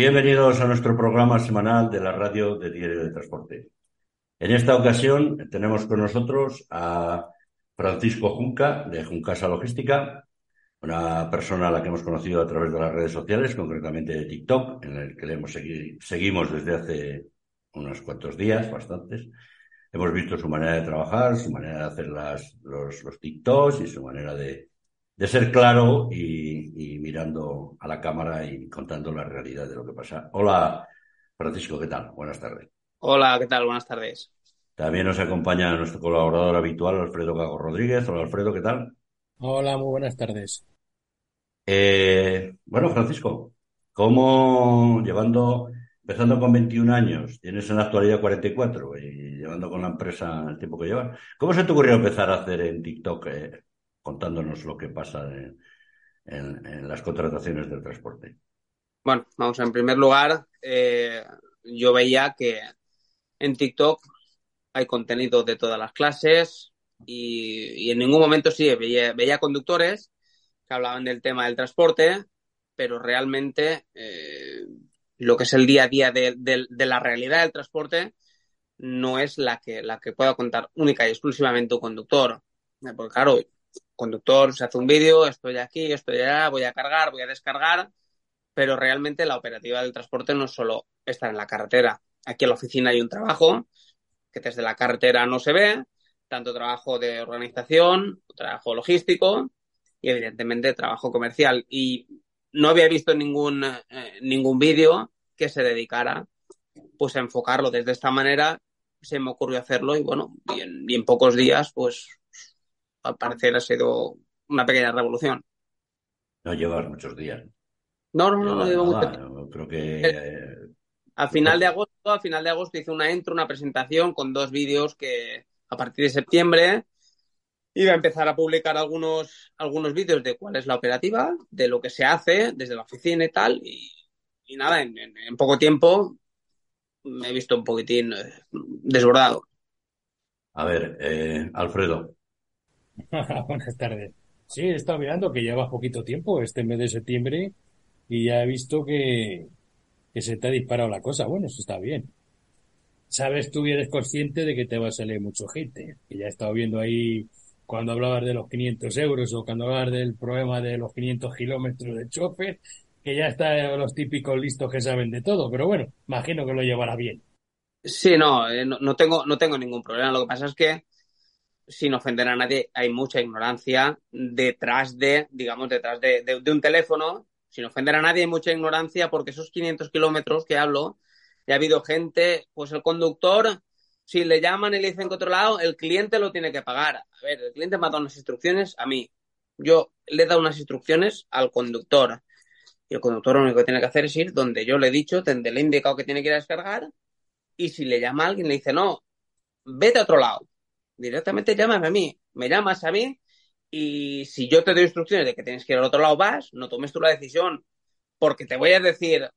Bienvenidos a nuestro programa semanal de la radio de Diario de Transporte. En esta ocasión tenemos con nosotros a Francisco Junca, de Juncasa Logística, una persona a la que hemos conocido a través de las redes sociales, concretamente de TikTok, en el que le hemos seguimos desde hace unos cuantos días, bastantes. Hemos visto su manera de trabajar, su manera de hacer las, los, los TikToks y su manera de, de ser claro y, mirando a la cámara y contando la realidad de lo que pasa. Hola, Francisco, ¿qué tal? Buenas tardes. Hola, ¿qué tal? Buenas tardes. También nos acompaña nuestro colaborador habitual, Alfredo Gago Rodríguez. Hola, Alfredo, ¿qué tal? Hola, muy buenas tardes. Eh, bueno, Francisco, ¿cómo llevando, empezando con 21 años, tienes en la actualidad 44 y llevando con la empresa el tiempo que llevas, ¿cómo se te ocurrió empezar a hacer en TikTok eh, contándonos lo que pasa en, las contrataciones del transporte. Bueno, vamos, en primer lugar, eh, yo veía que en TikTok hay contenido de todas las clases y, en ningún momento sí, veía, conductores que hablaban del tema del transporte, pero realmente eh, lo que es el día a día de, de, la realidad del transporte no es la que, la que pueda contar única y exclusivamente un conductor. Porque claro, conductor se hace un vídeo, estoy aquí, estoy allá, voy a cargar, voy a descargar, pero realmente la operativa del transporte no es solo estar en la carretera. Aquí en la oficina hay un trabajo que desde la carretera no se ve, tanto trabajo de organización, trabajo logístico y evidentemente trabajo comercial. Y no había visto ningún, eh, ningún vídeo que se dedicara pues a enfocarlo desde esta manera. Se me ocurrió hacerlo y bueno, y en pocos días pues al parecer ha sido una pequeña revolución. No llevas muchos días. No, no, no, no, llevo mucho Creo que. Eh, a final de agosto, a final de agosto hice una intro, una presentación con dos vídeos que a partir de septiembre iba a empezar a publicar algunos, algunos vídeos de cuál es la operativa, de lo que se hace desde la oficina y tal. Y, nada, en, poco tiempo me he visto un poquitín eh, desbordado. A ver, eh, Alfredo, Buenas tardes. Sí, he estado mirando que lleva poquito tiempo, este mes de septiembre, y ya he visto que, que se te ha disparado la cosa. Bueno, eso está bien. Sabes, tú eres consciente de que te va a salir mucho gente. Y ya he estado viendo ahí cuando hablabas de los 500 euros o cuando hablabas del problema de los 500 kilómetros de chofer, que ya están los típicos listos que saben de todo. Pero bueno, imagino que lo llevará bien. Sí, no, eh, no, no, tengo, no tengo ningún problema. Lo que pasa es que sin ofender a nadie, hay mucha ignorancia detrás de, digamos, detrás de, un teléfono. Sin ofender a nadie, hay mucha ignorancia porque esos 500 kilómetros que hablo, ya ha habido gente, pues el conductor, si le llaman y le dicen que otro lado, el cliente lo tiene que pagar. A ver, el cliente me ha dado unas instrucciones a mí. Yo le he dado unas instrucciones al conductor. Y el conductor lo único que tiene que hacer es ir donde yo le he dicho, donde le he indicado que tiene que ir a descargar. Y si le llama alguien, le dice, no, vete a otro lado directamente llámame a mí, me llamas a mí y si yo te doy instrucciones de que tienes que ir al otro lado, vas, no tomes tú la decisión, porque te voy a decir,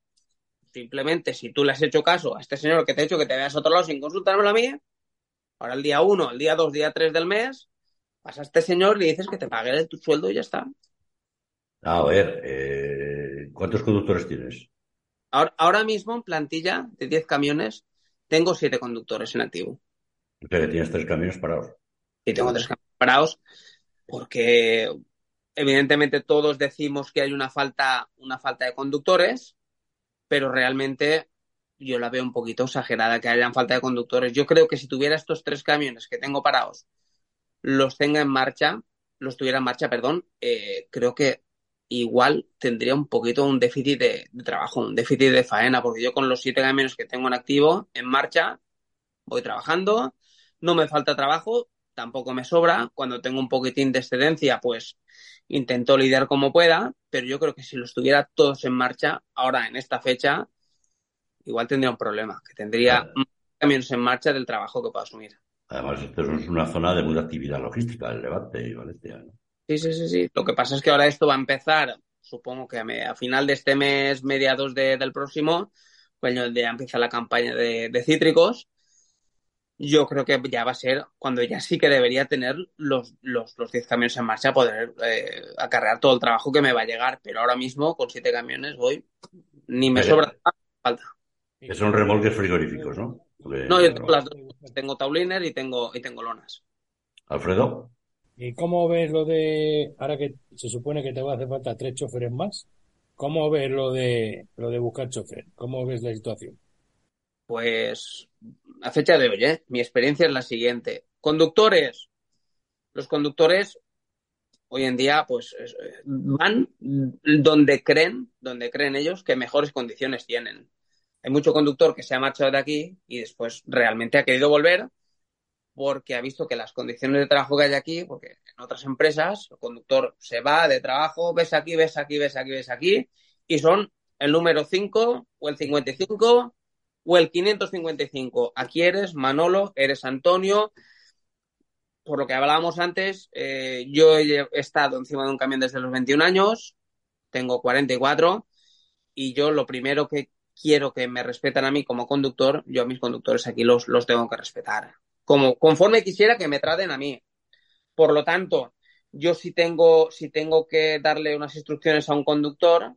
simplemente si tú le has hecho caso a este señor que te ha hecho que te veas a otro lado sin consultármelo a mí, ahora el día 1, el día 2, día 3 del mes, vas a este señor y le dices que te pague tu sueldo y ya está. A ver, eh, ¿cuántos conductores tienes? Ahora, ahora mismo en plantilla de 10 camiones tengo 7 conductores en activo. Que tienes tres camiones parados. Y tengo tres camiones parados porque evidentemente todos decimos que hay una falta, una falta de conductores, pero realmente yo la veo un poquito exagerada que hayan falta de conductores. Yo creo que si tuviera estos tres camiones que tengo parados, los tenga en marcha, los tuviera en marcha, perdón, eh, creo que igual tendría un poquito un déficit de, trabajo, un déficit de faena, porque yo con los siete camiones que tengo en activo, en marcha, voy trabajando, no me falta trabajo, tampoco me sobra. Cuando tengo un poquitín de excedencia, pues intento lidiar como pueda, pero yo creo que si los tuviera todos en marcha, ahora en esta fecha, igual tendría un problema, que tendría más camiones en marcha del trabajo que puedo asumir. Además, esto es una zona de mucha actividad logística, el Levante y Valencia. Sí, sí, sí, sí. Lo que pasa es que ahora esto va a empezar, supongo que a, final de este mes, mediados del próximo, cuando ya empieza la campaña de cítricos yo creo que ya va a ser cuando ya sí que debería tener los, los, los 10 camiones en marcha, poder eh, acarrear todo el trabajo que me va a llegar. Pero ahora mismo, con 7 camiones, voy ni me sobra falta. Que son remolques frigoríficos, ¿no? no, yo tengo las dos. Tengo tauliner y tengo, y tengo lonas. Alfredo. ¿Y cómo ves lo de, ahora que se supone que te va a hacer falta tres choferes más, cómo ves lo de, lo de buscar chofer? ¿Cómo ves la situación? Pues a fecha de hoy, ¿eh? mi experiencia es la siguiente. Conductores. Los conductores hoy en día pues van donde creen, donde creen ellos que mejores condiciones tienen. Hay mucho conductor que se ha marchado de aquí y después realmente ha querido volver porque ha visto que las condiciones de trabajo que hay aquí, porque en otras empresas el conductor se va de trabajo, ves aquí, ves aquí, ves aquí, ves aquí, y son el número 5 o el 55 o el 555. Aquí eres Manolo, eres Antonio. Por lo que hablábamos antes, eh, yo he estado encima de un camión desde los 21 años, tengo 44, y yo lo primero que quiero que me respetan a mí como conductor, yo a mis conductores aquí los, los tengo que respetar como conforme quisiera que me traten a mí. Por lo tanto, yo si tengo, si tengo que darle unas instrucciones a un conductor,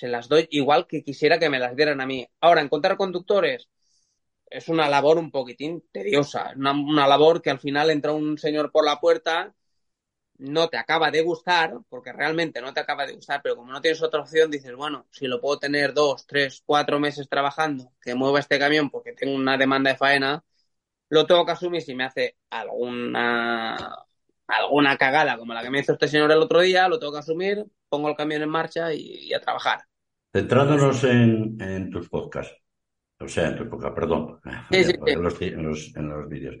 se las doy igual que quisiera que me las dieran a mí. Ahora, encontrar conductores es una labor un poquitín tediosa, una, una labor que al final entra un señor por la puerta, no te acaba de gustar, porque realmente no te acaba de gustar, pero como no tienes otra opción, dices, bueno, si lo puedo tener dos, tres, cuatro meses trabajando, que mueva este camión porque tengo una demanda de faena, lo tengo que asumir si me hace alguna alguna cagada como la que me hizo este señor el otro día, lo tengo que asumir, pongo el camión en marcha y, a trabajar. Centrándonos en, tus podcasts, o sea, en tus podcasts, perdón, En, los, en, los, vídeos.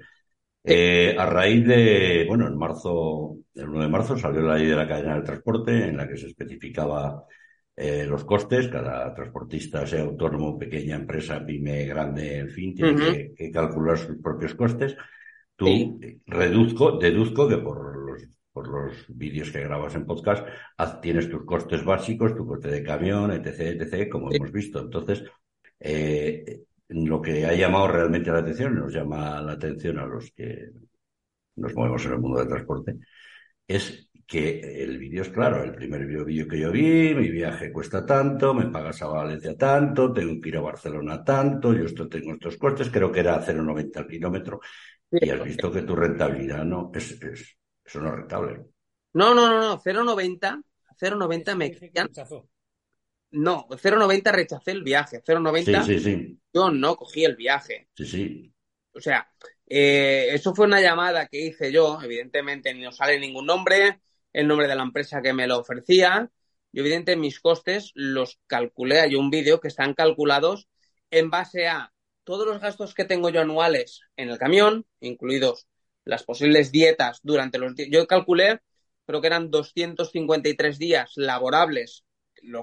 Eh, a raíz de, bueno, en marzo, el 1 de marzo salió la ley de la cadena del transporte en la que se especificaba eh, los costes, cada transportista, sea autónomo, pequeña empresa, pyme, grande, en fin, tiene que, calcular sus propios costes. Tú reduzco, deduzco que por por los vídeos que grabas en podcast tienes tus costes básicos, tu coste de camión, etc., etc., como hemos visto. Entonces, eh, lo que ha llamado realmente la atención, nos llama la atención a los que nos movemos en el mundo del transporte, es que el vídeo es claro, el primer vídeo que yo vi, mi viaje cuesta tanto, me pagas a Valencia tanto, tengo que ir a Barcelona tanto, yo esto tengo estos costes, creo que era 0,90 al kilómetro, y has visto que tu rentabilidad no es, es eso no es rentable. No, no, no, no, 0,90, 0,90 me No, 0,90 rechacé el viaje, 0,90 sí, sí, sí. yo no cogí el viaje. Sí, sí. O sea, eh, eso fue una llamada que hice yo, evidentemente ni nos sale ningún nombre, el nombre de la empresa que me lo ofrecía. Y evidentemente mis costes los calculé. Hay un vídeo que están calculados en base a todos los gastos que tengo yo anuales en el camión, incluidos las posibles dietas durante los días. Yo calculé, creo que eran 253 días laborables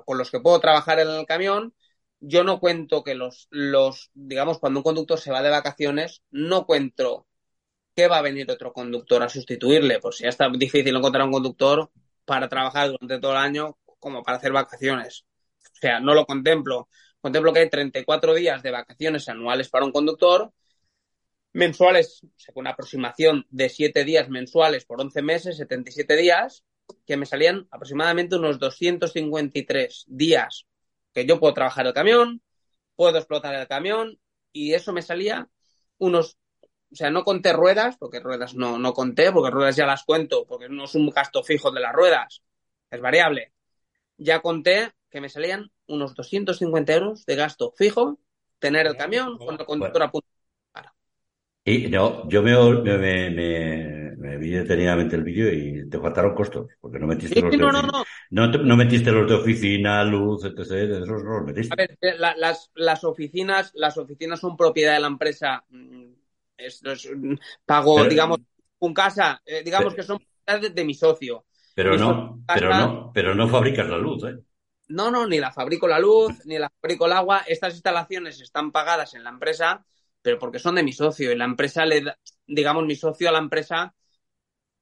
con los que puedo trabajar en el camión. Yo no cuento que los, los, digamos, cuando un conductor se va de vacaciones, no cuento que va a venir otro conductor a sustituirle. Pues ya está difícil encontrar un conductor para trabajar durante todo el año como para hacer vacaciones. O sea, no lo contemplo. Contemplo que hay 34 días de vacaciones anuales para un conductor, mensuales, según una aproximación de 7 días mensuales por 11 meses, 77 días, que me salían aproximadamente unos 253 días que yo puedo trabajar el camión, puedo explotar el camión y eso me salía unos o sea, no conté ruedas, porque ruedas no, no conté, porque ruedas ya las cuento, porque no es un gasto fijo de las ruedas, es variable. Ya conté que me salían unos 250 euros de gasto fijo, tener el camión con el conductor a punto. Y no, yo me, me, me, vi detenidamente el vídeo y te faltaron costos, porque no metiste los de no, oficina. No, no. no, metiste los de oficina, luz, etc. Esos no los metiste. A ver, las, las oficinas, las oficinas son propiedad de la empresa mm, es, pago, digamos, un casa, eh, digamos que son de, de mi socio. Pero no, pero no, pero no fabricas la luz, ¿eh? No, no, ni la fabrico la luz, ni la fabrico el agua. Estas instalaciones están pagadas en la empresa, pero porque son de mi socio. Y la empresa le da, digamos, mi socio a la empresa,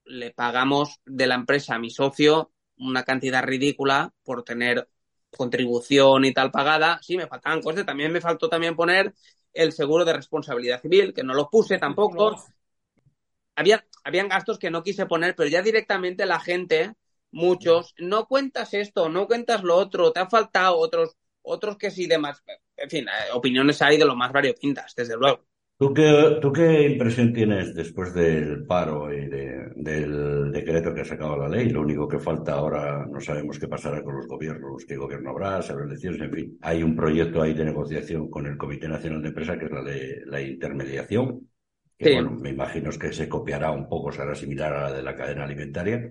le pagamos de la empresa a mi socio una cantidad ridícula por tener contribución y tal pagada. Sí, me faltaban costes. También me faltó también poner el seguro de responsabilidad civil, que no lo puse tampoco. Había, habían gastos que no quise poner, pero ya directamente la gente, muchos, no cuentas esto, no cuentas lo otro, te han faltado otros otros que sí de más, en fin, eh, opiniones hay de lo más variopintas, desde luego. ¿Tú qué, ¿Tú qué impresión tienes después del paro y de, del decreto que ha sacado la ley? Lo único que falta ahora, no sabemos qué pasará con los gobiernos, qué gobierno habrá, si habrá elecciones, en fin. Hay un proyecto ahí de negociación con el Comité Nacional de Empresa, que es la de la intermediación, que bueno, me imagino que se copiará un poco, será similar a la de la cadena alimentaria.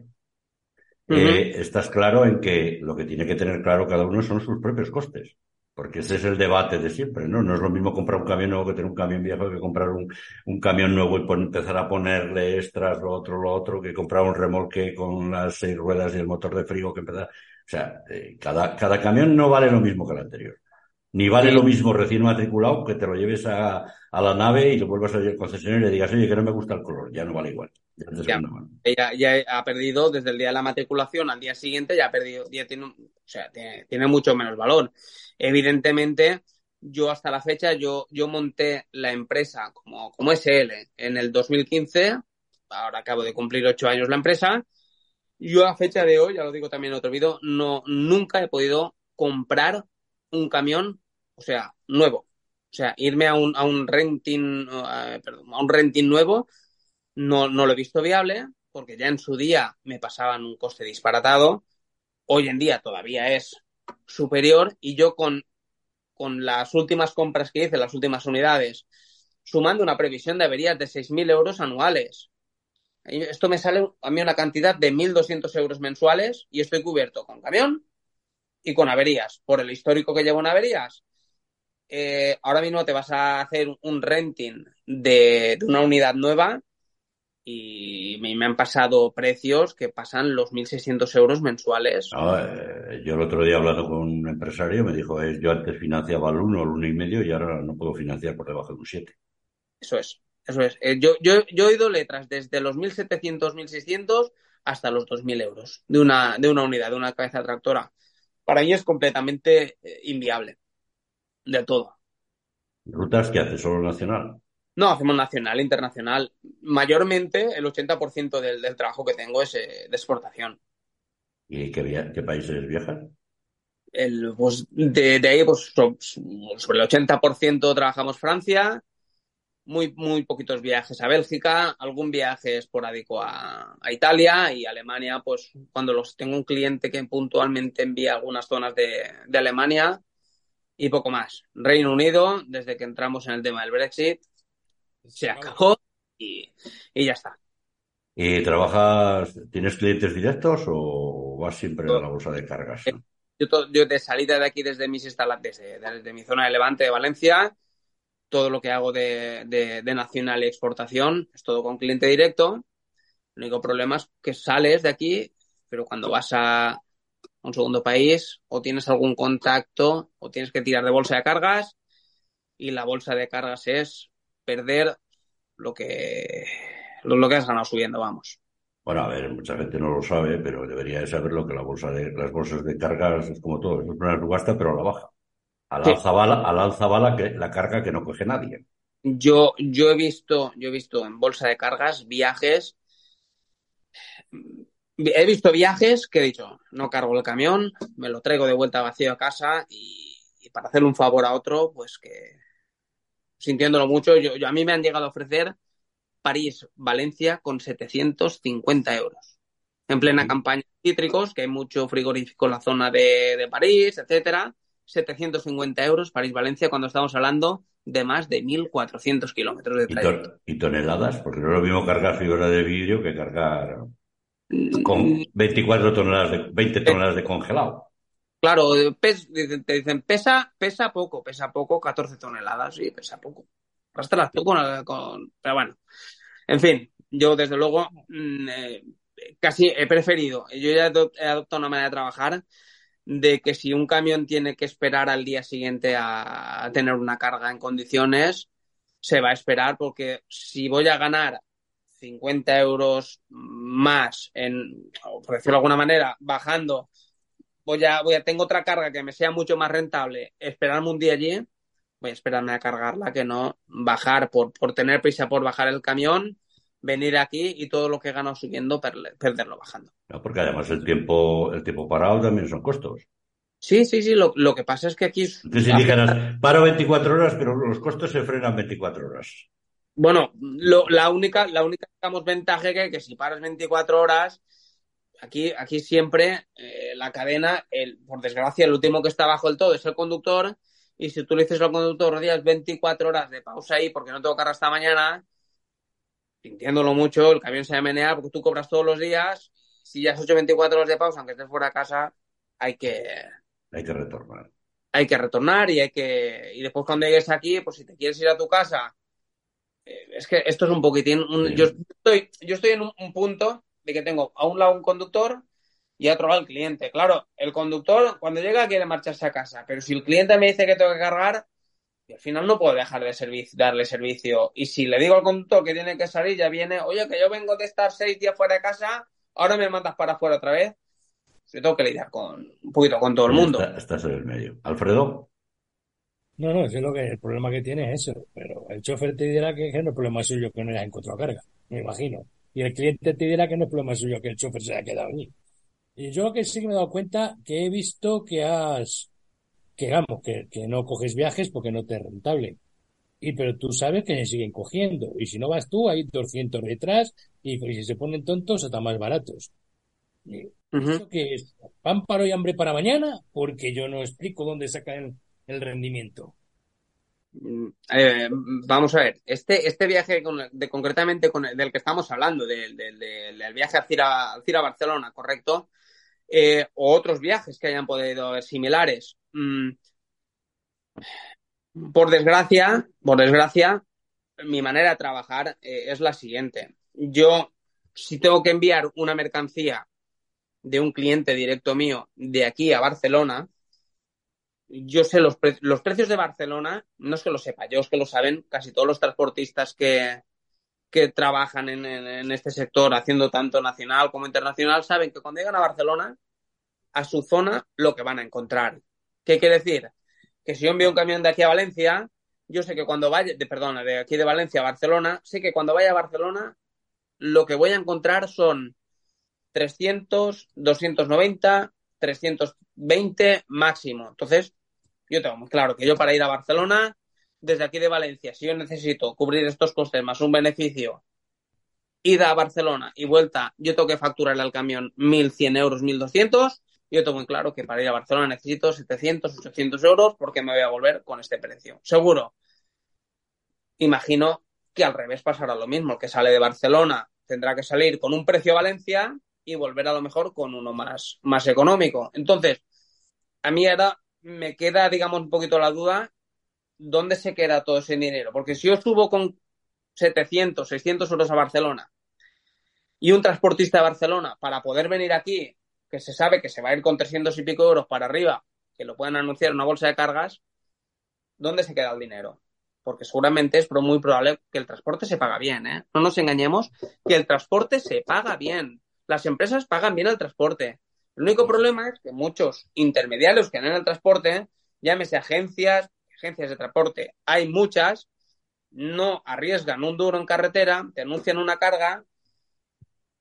eh, estás claro en que lo que tiene que tener claro cada uno son sus propios costes. Porque ese es el debate de siempre, ¿no? No es lo mismo comprar un camión nuevo que tener un camión viejo que comprar un, un camión nuevo y empezar a ponerle extras, lo otro, lo otro, que comprar un remolque con las seis ruedas y el motor de frío que empezar. O sea, eh, cada, cada camión no vale lo mismo que el anterior. Ni vale Sí. lo mismo recién matriculado que te lo lleves a, a la nave y lo vuelvas al concesionario y le digas, oye, que no me gusta el color. Ya no vale igual. Ya Ya. ha perdido desde el día de la matriculación al día siguiente, ya ha perdido, ya tiene, o sea, tiene, tiene mucho menos valor. Evidentemente, yo hasta la fecha, yo, yo monté la empresa como, como SL en el 2015, ahora acabo de cumplir ocho años la empresa, yo a fecha de hoy, ya lo digo también en otro vídeo, no, nunca he podido comprar un camión, o sea, nuevo. O sea, irme a un, a un renting, eh, perdón, a un renting nuevo, no, no lo he visto viable, porque ya en su día me pasaban un coste disparatado. Hoy en día todavía es superior y yo con, con las últimas compras que hice, las últimas unidades, sumando una previsión de averías de 6.000 euros anuales. Esto me sale a mí una cantidad de 1.200 euros mensuales y estoy cubierto con camión y con averías. Por el histórico que llevo en averías, eh, ahora mismo te vas a hacer un renting de, de una unidad nueva y me, me han pasado precios que pasan los 1.600 euros mensuales. No, eh, yo el otro día hablando con un empresario me dijo, eh, yo antes financiaba el 1, el uno y medio y ahora no puedo financiar por debajo de un 7. Eso es, eso es. Eh, yo, yo, yo he oído letras desde los 1.700, 1.600 hasta los 2.000 euros de una, de una unidad, de una cabeza tractora. Para mí es completamente eh, inviable. Del todo. ¿Rutas que hace solo nacional? No, hacemos nacional, internacional. Mayormente el 80% del, del trabajo que tengo es eh, de exportación. ¿Y qué, qué países viajas? El, pues, de, de ahí, pues, so- sobre el 80% trabajamos Francia, muy, muy poquitos viajes a Bélgica, algún viaje esporádico a, a Italia y Alemania, pues cuando los tengo un cliente que puntualmente envía algunas zonas de, de Alemania y poco más. Reino Unido, desde que entramos en el tema del Brexit, se acabó y, y ya está. ¿Y trabajas, tienes clientes directos o vas siempre a la bolsa de cargas? Yo, to- yo de salida de aquí desde mis instalaciones, desde, desde mi zona de Levante de Valencia, todo lo que hago de, de, de nacional y exportación es todo con cliente directo. El único problema es que sales de aquí, pero cuando vas a un segundo país, o tienes algún contacto, o tienes que tirar de bolsa de cargas, y la bolsa de cargas es perder lo que, lo, lo que has ganado subiendo, vamos. Bueno, a ver, mucha gente no lo sabe, pero debería de saberlo que la bolsa de, las bolsas de cargas es como todo, es una subasta, pero a la baja. Al Sí. alza bala, al alza bala que, la carga que no coge nadie. Yo, yo he visto, yo he visto en bolsa de cargas viajes. He visto viajes que he dicho, no cargo el camión, me lo traigo de vuelta vacío a casa y, y para hacerle un favor a otro, pues que sintiéndolo mucho, yo, yo- a mí me han llegado a ofrecer París-Valencia con 750 euros. En plena campaña de cítricos, que hay mucho frigorífico en la zona de, de París, etcétera. 750 euros París-Valencia cuando estamos hablando de más de 1.400 kilómetros de trayecto. y toneladas, porque no es lo mismo cargar fibra de vidrio que cargar con Mm, 24 toneladas de, 20 toneladas de congelado. Claro, pes- te dicen, pesa, pesa poco, pesa poco, 14 toneladas, sí, pesa poco. Arrastras poco con, con- Pero bueno, en fin, yo desde luego mm, eh, casi he preferido, yo ya he adop- he adoptado una manera de trabajar de que si un camión tiene que esperar al día siguiente a tener una carga en condiciones, se va a esperar porque si voy a ganar 50 euros más en, por decirlo de alguna manera, bajando, voy a, voy a, tengo otra carga que me sea mucho más rentable, esperarme un día allí, voy a esperarme a cargarla que no bajar por, por tener prisa por bajar el camión, venir aquí y todo lo que he ganado subiendo perle- perderlo bajando. ¿no? Porque además el tiempo, el tiempo parado también son costos. Sí, sí, sí. Lo, lo que pasa es que aquí. Entonces, si dijeras, paro 24 horas, pero los costos se frenan 24 horas. Bueno, lo, la única, la única digamos, ventaja que, que si paras 24 horas, aquí, aquí siempre eh, la cadena, el, por desgracia, el último que está bajo el todo es el conductor. Y si tú le dices al conductor, días 24 horas de pausa ahí porque no tengo carga hasta mañana, sintiéndolo mucho, el camión se menea porque tú cobras todos los días. Si ya has hecho 24 horas de pausa, aunque estés fuera de casa, hay que. Hay que retornar. Hay que retornar y hay que. Y después cuando llegues aquí, pues si te quieres ir a tu casa. Eh, Es que esto es un poquitín. un- yo, estoy, yo estoy en un, un punto de que tengo a un lado un conductor y a otro lado el cliente. Claro, el conductor cuando llega quiere marcharse a casa, pero si el cliente me dice que tengo que cargar, y al final no puedo dejar de servicio, darle servicio. Y si le digo al conductor que tiene que salir, ya viene, oye, que yo vengo de estar seis días fuera de casa, ahora me mandas para afuera otra vez. Yo tengo que lidiar con un poquito con todo el mundo. Está- estás en el medio. Alfredo, No, no, eso es lo que el problema que tiene es eso. Pero el chofer te dirá que, que no es problema suyo que no haya encontrado carga, me imagino. Y el cliente te dirá que no es problema suyo que el chofer se haya quedado allí. Y yo que sí que me he dado cuenta que he visto que has, que vamos, que, que no coges viajes porque no te es rentable. Y pero tú sabes que se siguen cogiendo. Y si no vas tú, hay 200 detrás y, y si se ponen tontos, hasta más baratos. Y Ujú. ¿Eso qué es? ¿Pan para hoy, hambre para mañana? Porque yo no explico dónde sacan el rendimiento. Mm, eh, vamos a ver, este, este viaje con- de, concretamente con el- del que estamos hablando, del, del- viaje al Cira, al Cira Barcelona, ¿correcto? Eh, o otros viajes que hayan podido ser similares. Mm, por desgracia, por desgracia, mi manera de trabajar eh, es la siguiente. Yo, si tengo que enviar una mercancía de un cliente directo mío de aquí a Barcelona, yo sé los, pre- los precios de Barcelona, no es que lo sepa yo, es que lo saben casi todos los transportistas que, que trabajan en, en- este sector, haciendo tanto nacional como internacional, saben que cuando llegan a Barcelona, a su zona, lo que van a encontrar. ¿Qué quiere decir? Que si yo envío un camión de aquí a Valencia, yo sé que cuando vaya, de, perdona, de aquí de Valencia a Barcelona, sé que cuando vaya a Barcelona, lo que voy a encontrar son 300, 290, 320 máximo. Entonces, yo tengo muy claro que yo para ir a Barcelona, desde aquí de Valencia, si yo necesito cubrir estos costes más un beneficio, ida a Barcelona y vuelta, yo tengo que facturarle al camión 1.100 euros, 1.200. Yo tengo muy claro que para ir a Barcelona necesito 700, 800 euros porque me voy a volver con este precio. Seguro. Imagino que al revés pasará lo mismo. El que sale de Barcelona tendrá que salir con un precio a Valencia y volver a lo mejor con uno más, más económico. Entonces, a mí ahora me queda, digamos, un poquito la duda, ¿dónde se queda todo ese dinero? Porque si yo subo con 700, 600 euros a Barcelona y un transportista de Barcelona para poder venir aquí, que se sabe que se va a ir con 300 y pico euros para arriba, que lo puedan anunciar en una bolsa de cargas, ¿dónde se queda el dinero? Porque seguramente es muy probable que el transporte se paga bien, ¿eh? No nos engañemos, que el transporte se paga bien. Las empresas pagan bien el transporte. El único problema es que muchos intermediarios que dan el transporte, llámese agencias, agencias de transporte, hay muchas, no arriesgan un duro en carretera, te anuncian una carga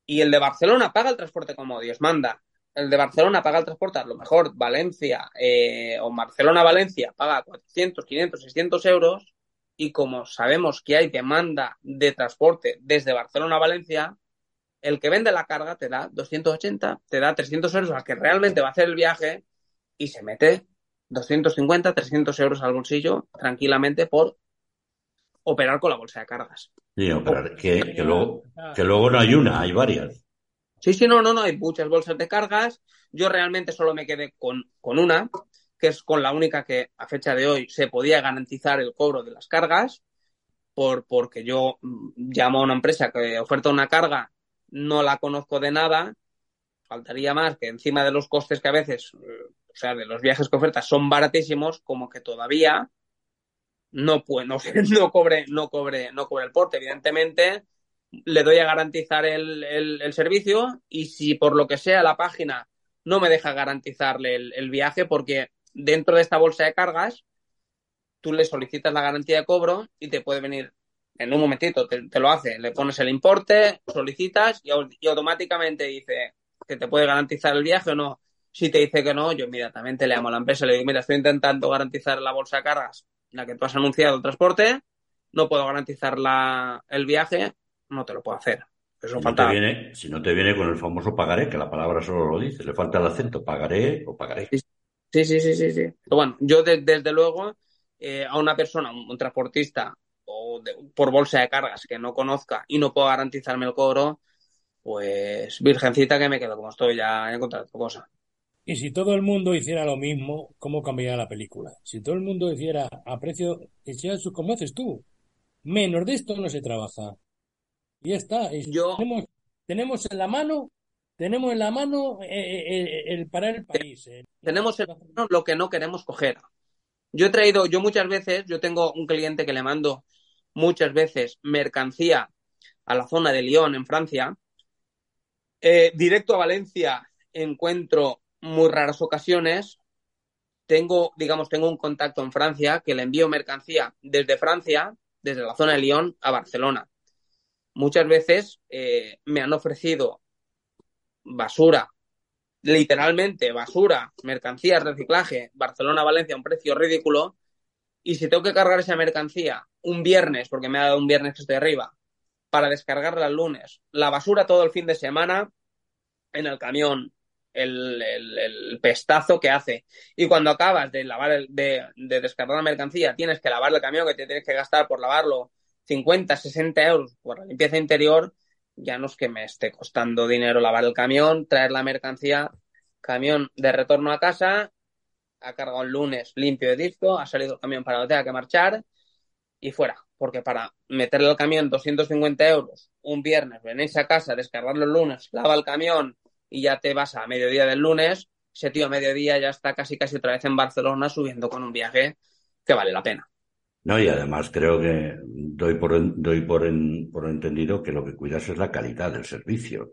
y el de Barcelona paga el transporte como Dios manda. El de Barcelona paga el transporte, a lo mejor Valencia eh, o Barcelona-Valencia paga 400, 500, 600 euros y como sabemos que hay demanda de transporte desde Barcelona a Valencia, el que vende la carga te da 280, te da 300 euros al que realmente va a hacer el viaje y se mete 250, 300 euros al bolsillo tranquilamente por operar con la bolsa de cargas. Sí, operar, que, que luego, que luego no hay una, hay varias. Sí, sí, no, no, no, hay muchas bolsas de cargas. Yo realmente solo me quedé con, con una, que es con la única que a fecha de hoy se podía garantizar el cobro de las cargas, por, porque yo mm, llamo a una empresa que oferta una carga, no la conozco de nada, faltaría más que encima de los costes que a veces, eh, o sea, de los viajes que oferta son baratísimos, como que todavía no, puede, no, no, cobre, no, cobre, no cobre el porte. Evidentemente, le doy a garantizar el, el, el, servicio y si por lo que sea la página no me deja garantizarle el, el, viaje porque dentro de esta bolsa de cargas tú le solicitas la garantía de cobro y te puede venir en un momentito, te, te lo hace, le pones el importe, solicitas y, y, automáticamente dice que te puede garantizar el viaje o no. Si te dice que no, yo inmediatamente le llamo a la empresa y le digo, mira, estoy intentando garantizar la bolsa de cargas, la que tú has anunciado el transporte, no puedo garantizar la, el viaje, no te lo puedo hacer. Eso Si no, te viene, si no te viene con el famoso pagaré, que la palabra solo lo dice, le falta el acento, pagaré o pagaré. Sí, sí, sí, sí, sí. sí. Pero bueno, yo de- desde luego eh, a una persona, un, un transportista o de- por bolsa de cargas que no conozca y no puedo garantizarme el cobro, pues virgencita que me quedo como estoy, ya he encontrado otra cosa. Y si todo el mundo hiciera lo mismo, ¿cómo cambiaría la película? Si todo el mundo hiciera a precio, como haces tú, menos de esto no se trabaja. Y ya está. Y Yo- tenemos, tenemos en la mano, tenemos en la mano eh, eh, eh, el parar el país. Tenemos en mano lo que no queremos coger. Yo he traído, yo muchas veces, yo tengo un cliente que le mando muchas veces mercancía a la zona de Lyon, en Francia. Eh, directo a Valencia encuentro muy raras ocasiones. Tengo, digamos, tengo un contacto en Francia que le envío mercancía desde Francia, desde la zona de Lyon, a Barcelona. Muchas veces eh, me han ofrecido basura literalmente basura, mercancías, reciclaje, Barcelona-Valencia a un precio ridículo. Y si tengo que cargar esa mercancía un viernes, porque me ha dado un viernes que estoy arriba, para descargarla el lunes, la basura todo el fin de semana en el camión, el, el- pestazo que hace. Y cuando acabas de lavar el- de, de descargar la mercancía, tienes que lavar el camión, que te tienes que gastar por lavarlo 50, 60 euros por la limpieza interior, ya no es que me esté costando dinero lavar el camión, traer la mercancía, camión de retorno a casa, ha cargado el lunes limpio de disco, ha salido el camión para no tenga que marchar y fuera. Porque para meterle al camión 250 euros un viernes, venís a casa, descargarlo el lunes, lava el camión y ya te vas a mediodía del lunes, ese tío a mediodía ya está casi casi otra vez en Barcelona subiendo con un viaje que vale la pena. No, y además creo que doy por, doy por, en- por entendido que lo que cuidas es la calidad del servicio.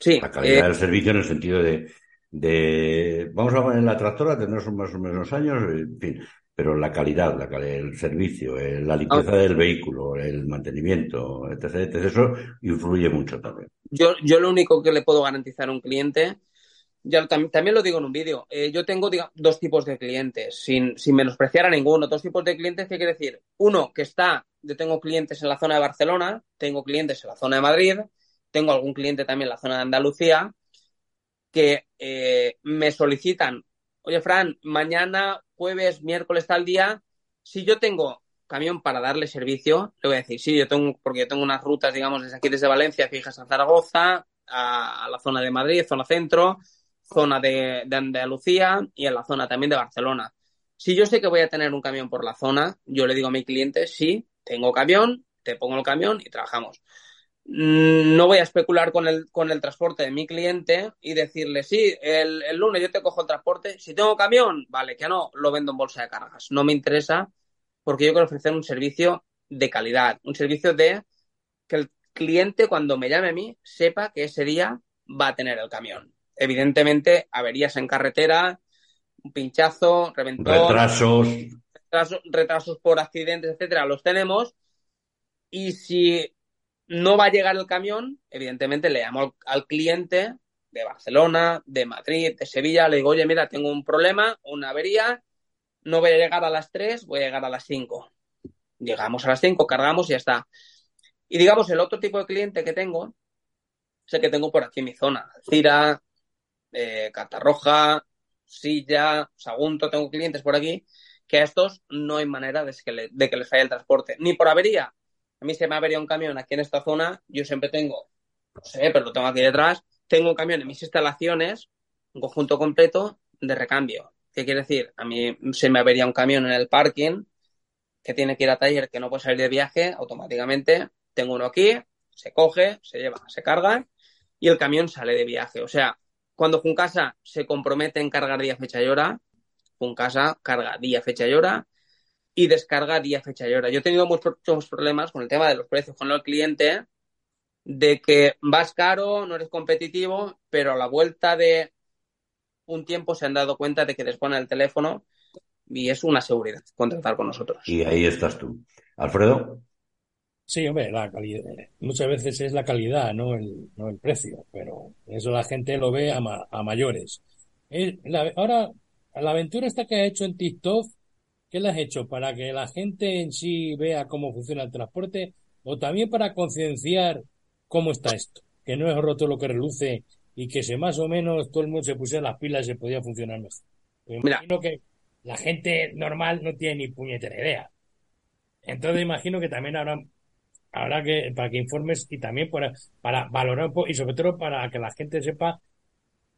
Sí, La calidad eh, del servicio en el sentido de, de vamos a poner la tractora, tendrás más o menos años, en fin, pero la calidad, la cali- el servicio, eh, la limpieza del vehículo, el mantenimiento, etc, etc, eso influye mucho también. Yo, yo lo único que le puedo garantizar a un cliente, ya tam- también lo digo en un vídeo, eh, yo tengo diga- dos tipos de clientes, sin, sin menospreciar a ninguno, dos tipos de clientes, ¿qué quiere decir? Uno que está, yo tengo clientes en la zona de Barcelona, tengo clientes en la zona de Madrid, tengo algún cliente también en la zona de Andalucía, que eh, me solicitan, oye Fran, mañana, jueves, miércoles, tal día, si yo tengo camión para darle servicio, le voy a decir, sí, yo tengo, porque yo tengo unas rutas, digamos, desde aquí, desde Valencia, fijas a Zaragoza, a, a la zona de Madrid, zona centro, zona de, de Andalucía y en la zona también de Barcelona. Si yo sé que voy a tener un camión por la zona, yo le digo a mi cliente, sí, tengo camión, te pongo el camión y trabajamos. Mm, No voy a especular con el, con el transporte de mi cliente y decirle, sí, el, el lunes yo te cojo el transporte. Si tengo camión, vale, que no, lo vendo en bolsa de cargas. No me interesa porque yo quiero ofrecer un servicio de calidad, un servicio de que el cliente cuando me llame a mí sepa que ese día va a tener el camión. Evidentemente, averías en carretera, un pinchazo, reventón, Retrasos, retrasos, retrasos por accidentes, etcétera, los tenemos. Y si no va a llegar el camión, evidentemente le llamo al, cliente de Barcelona, de Madrid, de Sevilla, le digo, oye, mira, tengo un problema, una avería, no voy a llegar a las 3, voy a llegar a las 5. Llegamos a las 5, cargamos y ya está. Y digamos, el otro tipo de cliente que tengo el que tengo por aquí mi zona. Cira, eh, Catarroja, Silla, Sagunto, tengo clientes por aquí que a estos no hay manera de que, le- de que les falle el transporte. Ni por avería. A mí se me avería un camión aquí en esta zona, yo siempre tengo, no sé, pero lo tengo aquí detrás, tengo un camión en mis instalaciones, un conjunto completo de recambio. ¿Qué quiere decir? A mí se me avería un camión en el parking que tiene que ir a taller, que no puede salir de viaje, automáticamente tengo uno aquí, se coge, se lleva, se carga y el camión sale de viaje. O sea, cuando Juncasa se compromete en cargar día, fecha y hora, Juncasa carga día, fecha y hora y descarga día, fecha y hora. Yo he tenido muchos problemas con el tema de los precios con el cliente, de que vas caro, no eres competitivo, pero a la vuelta de un tiempo se han dado cuenta de que les ponen el teléfono y es una seguridad contratar con nosotros. y ahí estás tú. Alfredo, Sí, hombre, la calidad. Muchas veces es la calidad, no el, no el precio, pero eso la gente lo ve a, ma- a mayores. ahora, la aventura esta que has hecho en TikTok, ¿qué la has hecho? ¿Para que la gente en sí vea cómo funciona el transporte? ¿O también para concienciar cómo está esto? Que no es roto lo que reluce y que si más o menos todo el mundo se pusiera las pilas se podía funcionar mejor. Me imagino que la gente normal no tiene ni puñetera idea. Entonces imagino que también habrá, habrá que, para que informes y también para, para valorar y sobre todo para que la gente sepa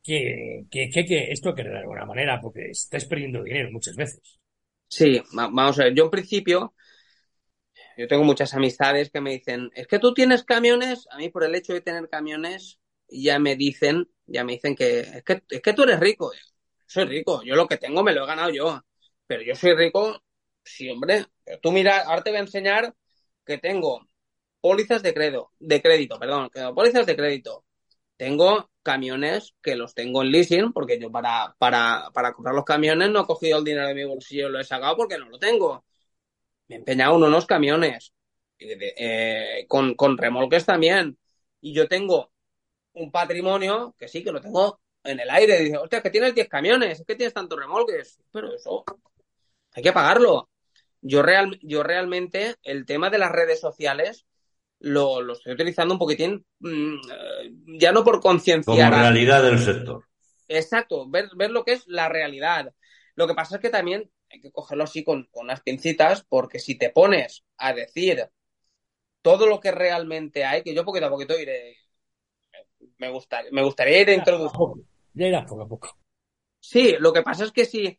que, que, que, esto hay que de alguna manera porque estáis perdiendo dinero muchas veces. Sí, vamos a ver, yo en principio, yo tengo muchas amistades que me dicen, es que tú tienes camiones, a mí por el hecho de tener camiones, ya me dicen, ya me dicen que es que, es que tú eres rico. Soy rico, yo lo que tengo me lo he ganado yo. Pero yo soy rico, sí, hombre. tú mira, ahora te voy a enseñar que tengo pólizas de crédito, de crédito, perdón, pólizas de crédito. Tengo camiones que los tengo en leasing, porque yo para, para, para comprar los camiones no he cogido el dinero de mi bolsillo, lo he sacado porque no lo tengo. Me he empeñado en unos camiones, eh, con, con remolques también. Y yo tengo un patrimonio que sí, que lo tengo en el aire. Dice, hostia, que tienes 10 camiones, es que tienes tantos remolques. Pero eso hay que pagarlo. Yo, real, yo realmente el tema de las redes sociales lo, lo estoy utilizando un poquitín, mm, eh, ya no por concienciar. Como realidad del sector. Exacto, ver, ver lo que es la realidad. Lo que pasa es que también hay que cogerlo así con, con unas pincitas, porque si te pones a decir todo lo que realmente hay, que yo poquito a poquito iré, me gustaría, me gustaría ir a introducir. Ya irás poco a poco. Sí, lo que pasa es que sí,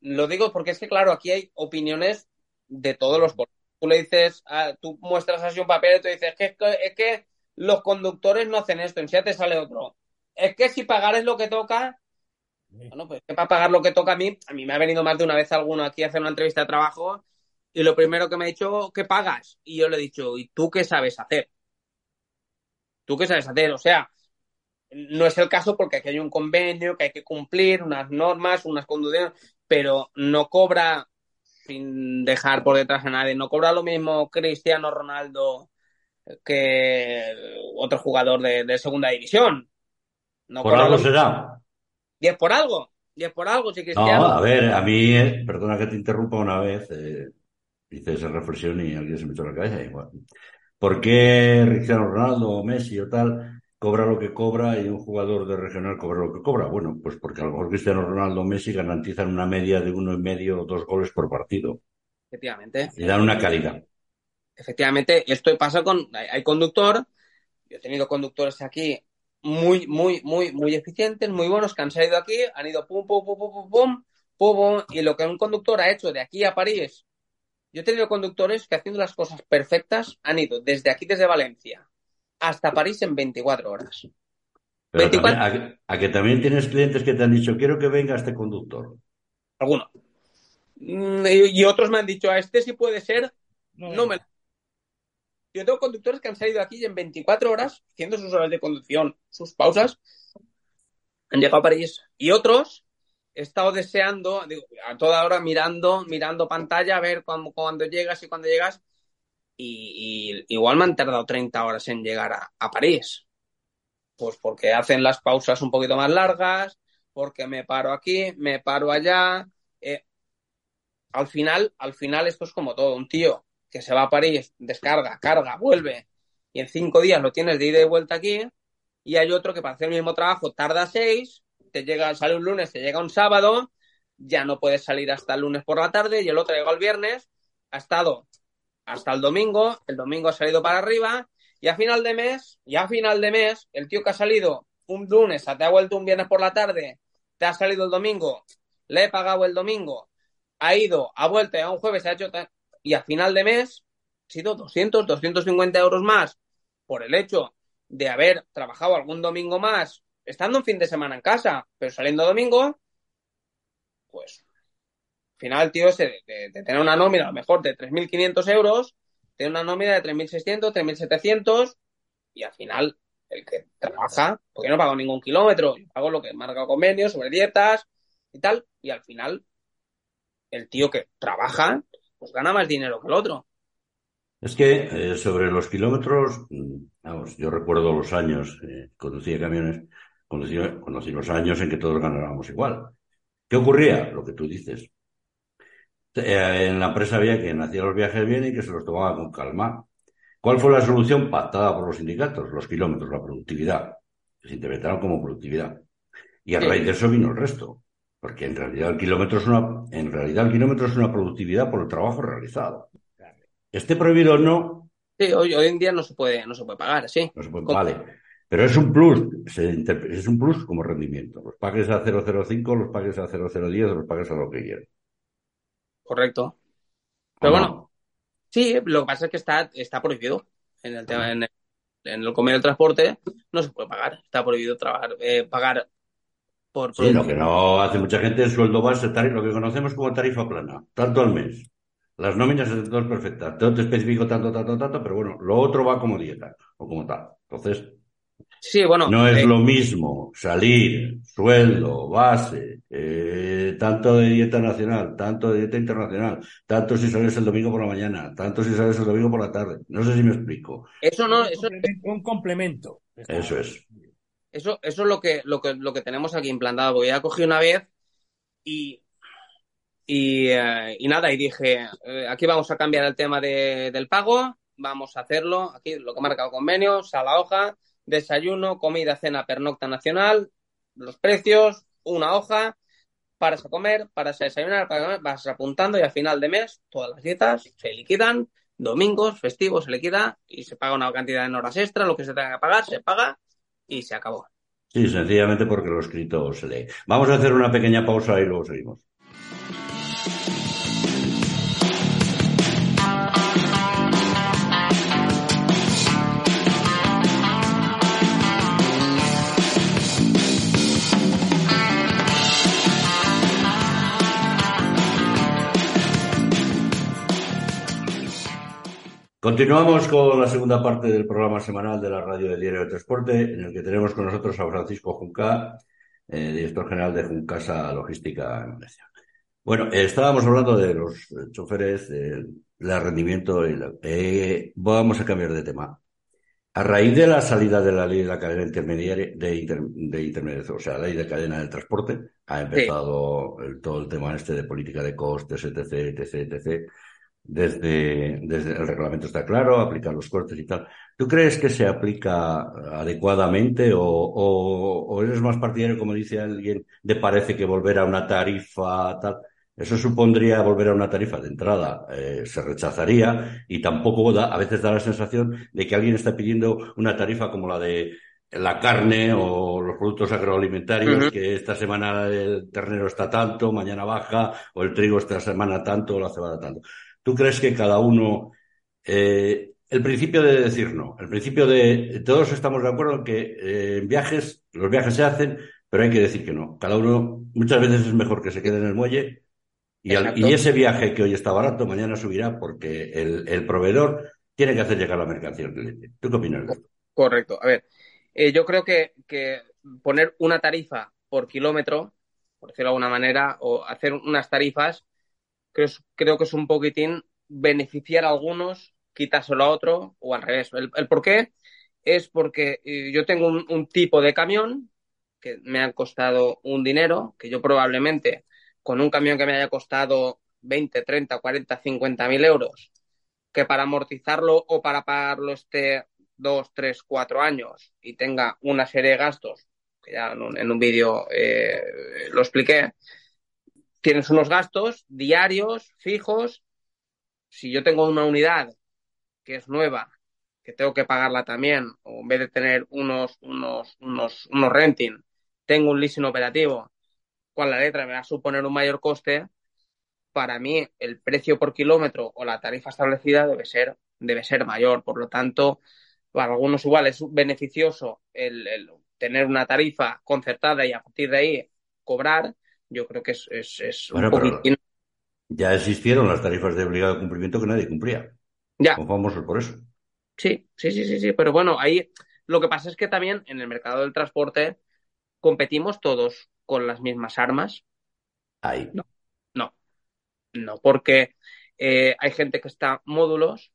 lo digo porque es que, claro, aquí hay opiniones de todos los Tú le dices, tú muestras así un papel y tú dices, es que, es que los conductores no hacen esto, en sí te sale otro. Es que si pagar es lo que toca, bueno, pues que para pagar lo que toca a mí, a mí me ha venido más de una vez alguno aquí a hacer una entrevista de trabajo y lo primero que me ha dicho, ¿qué pagas? Y yo le he dicho, ¿y tú qué sabes hacer? ¿Tú qué sabes hacer? O sea, no es el caso porque aquí hay un convenio que hay que cumplir, unas normas, unas conducciones, pero no cobra, sin dejar por detrás a nadie, no cobra lo mismo Cristiano Ronaldo que otro jugador de, segunda división. No por algo será. Y es por algo. Y es por algo, si Cristiano. No, a ver, a mí, eh, perdona que te interrumpa una vez, eh, hice esa reflexión y alguien se me echó la cabeza. Igual. ¿Por qué Cristiano Ronaldo o Messi o tal cobra lo que cobra y un jugador de regional cobra lo que cobra. Bueno, pues porque a lo mejor Cristiano Ronaldo Messi garantizan una media de uno y medio o dos goles por partido. Efectivamente. Y dan una calidad. Efectivamente, esto pasa con. Hay, conductor, yo he tenido conductores aquí muy, muy, muy, muy eficientes, muy buenos, que han salido aquí, han ido pum, pum, pum, pum, pum, pum, pum, y lo que un conductor ha hecho de aquí a París. Yo he tenido conductores que haciendo las cosas perfectas han ido desde aquí, desde Valencia, hasta París en 24 horas. a, que, también tienes clientes que te han dicho, quiero que venga este conductor. Alguno. Mm, y, otros me han dicho, a este sí puede ser, no, me... Yo tengo conductores que han salido aquí en 24 horas, haciendo sus horas de conducción, sus pausas, han llegado a París. Y otros he estado deseando, a toda hora mirando, mirando pantalla, a ver cuándo, cuando llegas y cuando llegas, y, igual me han tardado 30 horas en llegar a, París. Pues porque hacen las pausas un poquito más largas, porque me paro aquí, me paro allá. Eh, al final, al final esto es como todo. Un tío que se va a París, descarga, carga, vuelve y en cinco días lo tienes de ida y vuelta aquí. Y hay otro que para hacer el mismo trabajo tarda seis, te llega, sale un lunes, te llega un sábado, ya no puedes salir hasta el lunes por la tarde y el otro llega el viernes, ha estado hasta el domingo, el domingo ha salido para arriba y a final de mes, ya a final de mes, el tío que ha salido un lunes, te ha vuelto un viernes por la tarde, te ha salido el domingo, le he pagado el domingo, ha ido, ha vuelto, a un jueves, ha hecho, y a final de mes, ha sido 200, 250 euros más por el hecho de haber trabajado algún domingo más, estando un fin de semana en casa, pero saliendo domingo, pues al final, tío, ese de, tener una nómina a lo mejor de 3.500 euros, tiene una nómina de 3.600, 3.700 y al final el que trabaja, porque no pago ningún kilómetro, yo pago lo que marca convenio sobre dietas y tal, y al final el tío que trabaja, pues gana más dinero que el otro. Es que eh, sobre los kilómetros, mm, vamos, yo recuerdo los años, eh, conducía camiones, conocí los años en que todos ganábamos igual. ¿Qué ocurría? Lo que tú dices. Eh, en la empresa había quien hacía los viajes bien y que se los tomaba con calma. ¿Cuál fue la solución pactada por los sindicatos? Los kilómetros, la productividad. Se interpretaron como productividad. Y a raíz de eso vino el resto. Porque en realidad el kilómetro es una, en realidad el kilómetro es una productividad por el trabajo realizado. Esté prohibido o no. Sí, hoy, hoy en día no se puede, no se puede pagar, sí. No se puede, vale. Pero es un plus, es un plus como rendimiento. Los pagues a 005, los pagues a 0010, los pagues a lo que quieran. Correcto. Pero bueno, sí, lo que pasa es que está, está prohibido en el tema, en el, en el del transporte, no se puede pagar. Está prohibido trabajar, eh, pagar por Sí, lo que no hace mucha gente es sueldo base, lo que conocemos como tarifa plana, tanto al mes. Las nóminas están todas perfectas. Todo te especifico tanto, tanto, tanto, pero bueno, lo otro va como dieta o como tal. Entonces, Sí, bueno. No es eh, lo mismo salir, sueldo, base, eh, tanto de dieta nacional, tanto de dieta internacional, tanto si sales el domingo por la mañana, tanto si sales el domingo por la tarde. No sé si me explico. Eso no, eso un complemento. Eso es. Eso, eso es lo que, lo que, lo que tenemos aquí implantado, porque ya cogí una vez y y, eh, y, nada, y dije, aquí vamos a cambiar el tema de, del pago, vamos a hacerlo, aquí lo que ha marcado convenio, a la hoja, desayuno, comida, cena, pernocta nacional, los precios, una hoja, paras a comer, paras a desayunar, vas apuntando y al final de mes todas las dietas se liquidan, domingos, festivos se liquida y se paga una cantidad en horas extra, lo que se tenga que pagar, se paga y se acabó. Sí, sencillamente porque lo escrito se lee. Vamos a hacer una pequeña pausa y luego seguimos. Continuamos con la segunda parte del programa semanal de la radio del Diario de Transporte, en el que tenemos con nosotros a Francisco Junca, eh, director general de Juncasa Logística en Bueno, eh, estábamos hablando de los choferes, del rendimiento. Y eh, vamos a cambiar de tema. A raíz de la salida de la ley de la cadena intermediaria, de, de o sea, la ley de cadena del transporte, ha empezado todo el tema este de política de costes, etc., etc., etc., desde, desde el reglamento está claro, aplicar los cortes y tal. ¿Tú crees que se aplica adecuadamente o, o, eres más partidario, como dice alguien, de parece que volver a una tarifa tal? Eso supondría volver a una tarifa de entrada, eh, se rechazaría y tampoco da, a veces da la sensación de que alguien está pidiendo una tarifa como la de la carne o los productos agroalimentarios, que esta semana el ternero está tanto, mañana baja, o el trigo esta semana tanto, o la cebada tanto. ¿Tú crees que cada uno... Eh, el principio de decir no, el principio de... Todos estamos de acuerdo en que eh, en viajes, los viajes se hacen, pero hay que decir que no. Cada uno, muchas veces es mejor que se quede en el muelle y, ese viaje que hoy está barato, mañana subirá porque el, proveedor tiene que hacer llegar la mercancía al cliente. ¿Tú qué opinas de esto? Correcto. A ver, eh, yo creo que, que poner una tarifa por kilómetro, por decirlo de alguna manera, o hacer unas tarifas creo, que es un poquitín beneficiar a algunos, quitárselo a otro o al revés. El, por qué es porque eh, yo tengo un, tipo de camión que me ha costado un dinero, que yo probablemente con un camión que me haya costado 20, 30, 40, 50 mil euros, que para amortizarlo o para pagarlo esté dos, tres, cuatro años y tenga una serie de gastos, que ya en un, un vídeo eh, lo expliqué, tienes unos gastos diarios, fijos. Si yo tengo una unidad que es nueva, que tengo que pagarla también, o en vez de tener unos, unos, unos, unos renting, tengo un leasing operativo, con la letra me va a suponer un mayor coste, para mí el precio por kilómetro o la tarifa establecida debe ser, debe ser mayor. Por lo tanto, para algunos igual es beneficioso el, el tener una tarifa concertada y a partir de ahí cobrar, yo creo que es, es, un poquitín... Ya existieron las tarifas de obligado cumplimiento que nadie cumplía. Ya. Como famosos por eso. Sí, sí, sí, sí, sí. Pero bueno, ahí lo que pasa es que también en el mercado del transporte competimos todos con las mismas armas. Ahí. No, no, no, porque eh, hay gente que está módulos,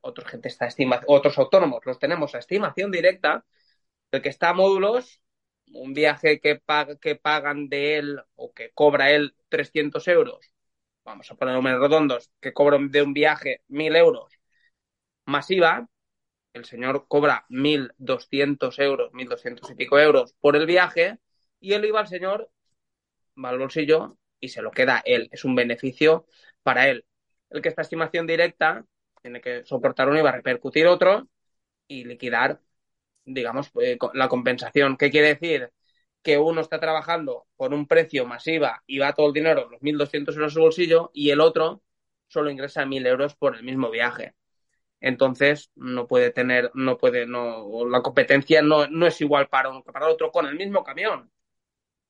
otra gente está estimación, otros autónomos los tenemos a estimación directa. El que está a módulos un viaje que, que pagan de él o que cobra él 300 euros, vamos a poner números redondos, que cobran de un viaje 1.000 euros masiva, el señor cobra 1.200 euros, 1.200 y pico euros por el viaje y él iba al señor, va al bolsillo y se lo queda él. Es un beneficio para él. El que esta estimación directa tiene que soportar uno y va a repercutir otro y liquidar, digamos, eh, la compensación. ¿Qué quiere decir? Que uno está trabajando por un precio masiva y va todo el dinero, los 1.200 euros a su bolsillo, y el otro solo ingresa 1.000 euros por el mismo viaje entonces no puede tener, no puede, no, la competencia no, no es igual para uno que para otro con el mismo camión.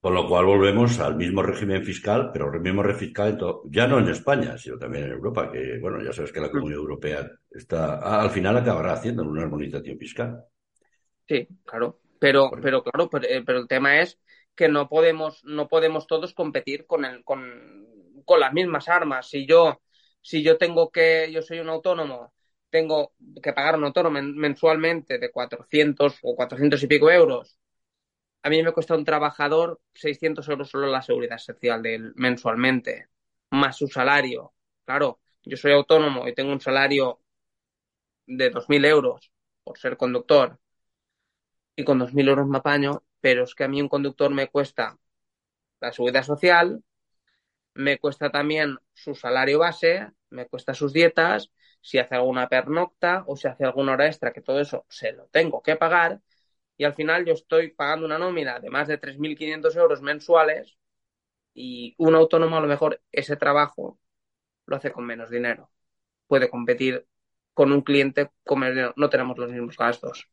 Con lo cual volvemos al mismo régimen fiscal, pero el mismo régimen fiscal ya no en España, sino también en Europa, que bueno, ya sabes que la Comunidad Europea está, al final acabará haciendo una armonización fiscal. Sí, claro. Pero, pero claro, eh, pero, el tema es que no podemos, no podemos todos competir con el, con, con las mismas armas. Si yo, si yo tengo que, yo soy un autónomo tengo que pagar un autónomo mensualmente de 400 o 400 y pico euros, a mí me cuesta un trabajador 600 euros solo la seguridad social de él mensualmente, más su salario. Claro, yo soy autónomo y tengo un salario de 2.000 euros por ser conductor y con 2.000 euros me apaño, pero es que a mí un conductor me cuesta la seguridad social, me cuesta también su salario base, me cuesta sus dietas si hace alguna pernocta o si hace alguna hora extra, que todo eso se lo tengo que pagar, y al final yo estoy pagando una nómina de más de 3.500 euros mensuales y un autónomo a lo mejor ese trabajo lo hace con menos dinero. Puede competir con un cliente con menos dinero. No tenemos los mismos gastos.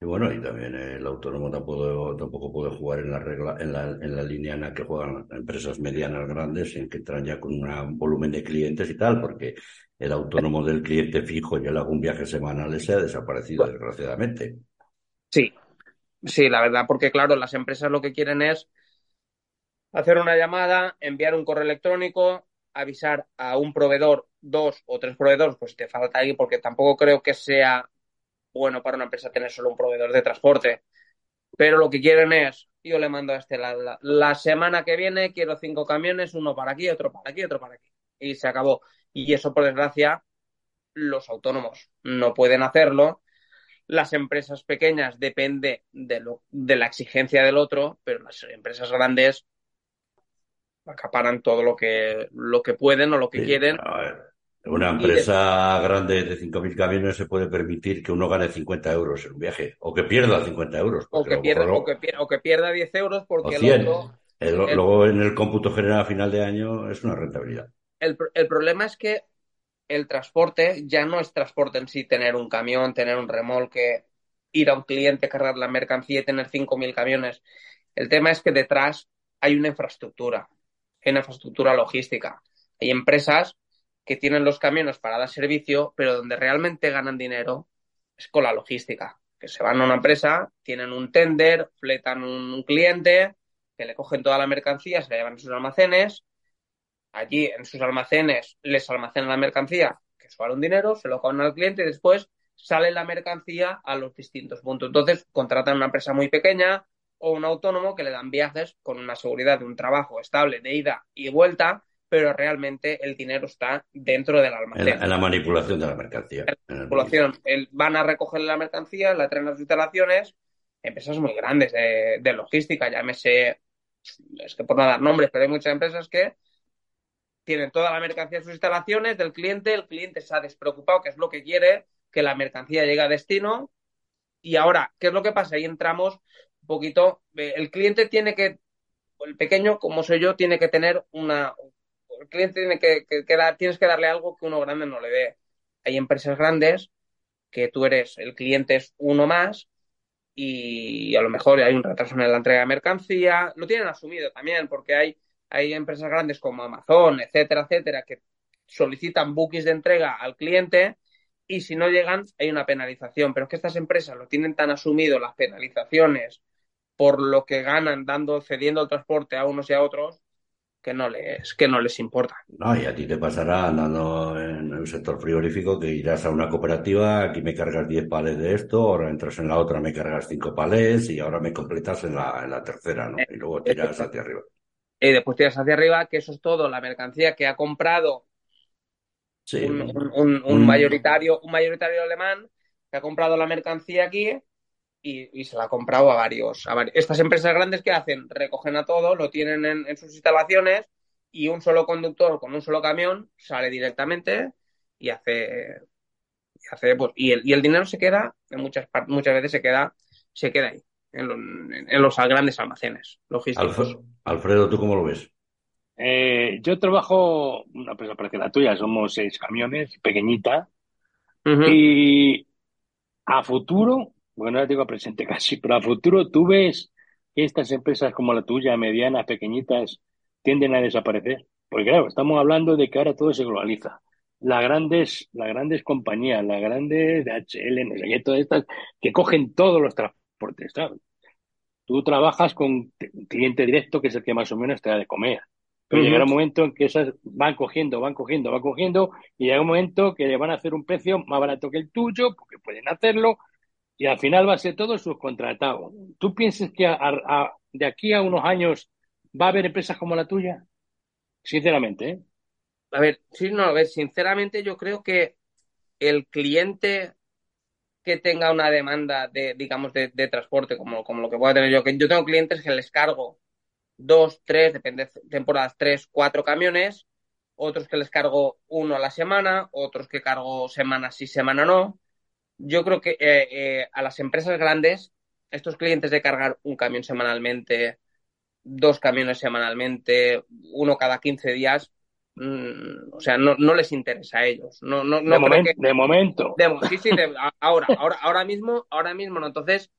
Y bueno, y también el autónomo tampoco, tampoco puede jugar en la regla, en la, en la línea en la que juegan empresas medianas grandes, en que entran ya con un volumen de clientes y tal, porque el autónomo del cliente fijo, le hago un viaje semanal, ese ha desaparecido, desgraciadamente. Sí, sí, la verdad, porque claro, las empresas lo que quieren es hacer una llamada, enviar un correo electrónico, avisar a un proveedor, dos o tres proveedores, pues te falta ahí, porque tampoco creo que sea bueno para una empresa tener solo un proveedor de transporte. Pero lo que quieren es, yo le mando a este, la, la semana que viene quiero cinco camiones, uno para aquí, otro para aquí, otro para aquí. Y se acabó. Y eso, por desgracia, los autónomos no pueden hacerlo. Las empresas pequeñas depende de, lo, de la exigencia del otro, pero las empresas grandes acaparan todo lo que, lo que pueden o lo que quieren. Una empresa grande de 5.000 camiones se puede permitir que uno gane 50 euros en un viaje, o que pierda 50 euros. O que, pierda, o, que pierda, o que pierda 10 euros porque el otro... luego en el cómputo general a final de año es una rentabilidad el, problema es que el transporte ya no es transporte en sí, tener un camión, tener un remolque, ir a un cliente, cargar la mercancía y tener 5.000 camiones. El tema es que detrás hay una infraestructura, hay una infraestructura logística. Hay empresas que tienen los camiones para dar servicio, pero donde realmente ganan dinero es con la logística. Que se van a una empresa, tienen un tender, fletan un cliente, que le cogen toda la mercancía, se la llevan a sus almacenes allí en sus almacenes les almacenan la mercancía, que vale un dinero, se lo cobran al cliente y después sale la mercancía a los distintos puntos. Entonces contratan una empresa muy pequeña o un autónomo que le dan viajes con una seguridad de un trabajo estable de ida y vuelta, pero realmente el dinero está dentro del almacén. En la, manipulación de la mercancía. En la manipulación. van a recoger la mercancía, la traen a las instalaciones, empresas muy grandes de, de logística, llámese, es que por no dar nombres, pero hay muchas empresas que tienen toda la mercancía en sus instalaciones del cliente, el cliente se ha despreocupado, que es lo que quiere, que la mercancía llegue a destino. Y ahora, ¿qué es lo que pasa? Ahí entramos un poquito, eh, el cliente tiene que, el pequeño, como soy yo, tiene que tener una, el cliente tiene que, tienes que darle algo que uno grande no le dé. Hay empresas grandes que tú eres, el cliente es uno más y a lo mejor hay un retraso en la entrega de mercancía, lo tienen asumido también porque hay hay empresas grandes como Amazon, etcétera, etcétera, que solicitan bookings de entrega al cliente y si no llegan hay una penalización. Pero es que estas empresas lo tienen tan asumido las penalizaciones por lo que ganan dando, cediendo el transporte a unos y a otros, que no les, que no les importa. No, y a ti te pasará andando en el sector frigorífico que irás a una cooperativa, aquí me cargas 10 palés de esto, ahora entras en la otra, me cargas 5 palés y ahora me completas en la, en la tercera, ¿no? Y luego tiras hacia arriba. Y después tiras hacia arriba, que eso es todo, la mercancía que ha comprado un, mayoritario, un mayoritario alemán que ha comprado la mercancía aquí y, se la ha comprado a varios, a Estas empresas grandes que hacen, recogen a todo, lo tienen en, sus instalaciones y un solo conductor con un solo camión sale directamente y hace, y hace pues, y el, y el dinero se queda, en muchas muchas veces se queda, se queda ahí, en, los grandes almacenes logísticos. Alfredo, ¿tú cómo lo ves? Eh, yo trabajo una empresa parecida a la tuya, somos seis camiones, pequeñita, y a futuro, bueno, no digo presente casi, pero a futuro tú ves que estas empresas como la tuya, medianas, pequeñitas, tienden a desaparecer. Porque claro, estamos hablando de que ahora todo se globaliza. Las grandes, las grandes compañías, las grandes no sé todas estas, que cogen todos los transportes, ¿sabes? Tú trabajas con cliente directo, que es el que más o menos te da de comer. Pero llegará un momento en que esas van cogiendo, van cogiendo, van cogiendo, y llega un momento que le van a hacer un precio más barato que el tuyo, porque pueden hacerlo, y al final va a ser todo subcontratado. ¿Tú piensas que de aquí a unos años va a haber empresas como la tuya? Sinceramente, ¿eh? A ver, sí, no, a ver, sinceramente yo creo que el cliente que tenga una demanda de, digamos, de, de transporte, como, como lo que pueda tener yo, que yo tengo clientes que les cargo dos, tres, depende de temporadas, tres, cuatro camiones, otros que les cargo uno a la semana, otros que cargo semana sí, semana no. Yo creo que eh, eh, a las empresas grandes, estos clientes de cargar un camión semanalmente, dos camiones semanalmente, uno cada 15 días, mm, o sea, no, no, les interesa a ellos. No, no, no de, momento. sí, sí, ahora, ahora, ahora mismo, ahora mismo, ¿no? Entonces,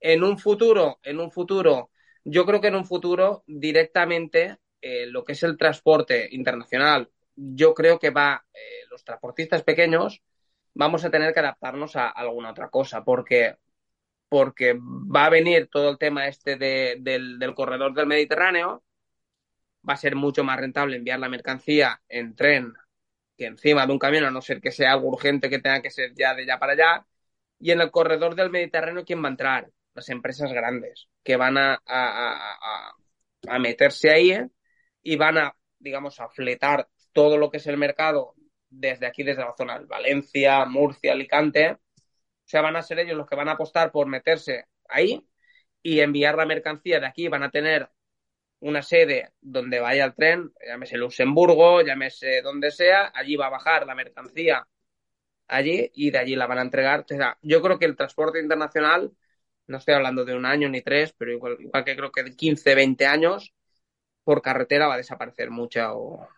en un futuro, en un futuro, yo creo que en un futuro directamente eh, lo que es el transporte internacional, yo creo que va, eh, los transportistas pequeños vamos a tener que adaptarnos a alguna otra cosa, porque, porque va a venir todo el tema este del, del corredor del Mediterráneo, va a ser mucho más rentable enviar la mercancía en tren que encima de un camión, a no ser que sea algo urgente que tenga que ser ya de ya para allá. Y en el corredor del Mediterráneo, ¿quién va a entrar? las empresas grandes que van a, a, meterse ahí ¿eh? y van a, digamos, a fletar todo lo que es el mercado desde aquí, desde la zona de Valencia, Murcia, Alicante. O sea, van a ser ellos los que van a apostar por meterse ahí y enviar la mercancía de aquí. Van a tener una sede donde vaya el tren, llámese Luxemburgo, llámese donde sea, allí va a bajar la mercancía allí y de allí la van a entregar. O yo creo que el transporte internacional no estoy hablando de un año ni tres, pero igual, que creo que de 15, 20 años, por carretera va a desaparecer mucho,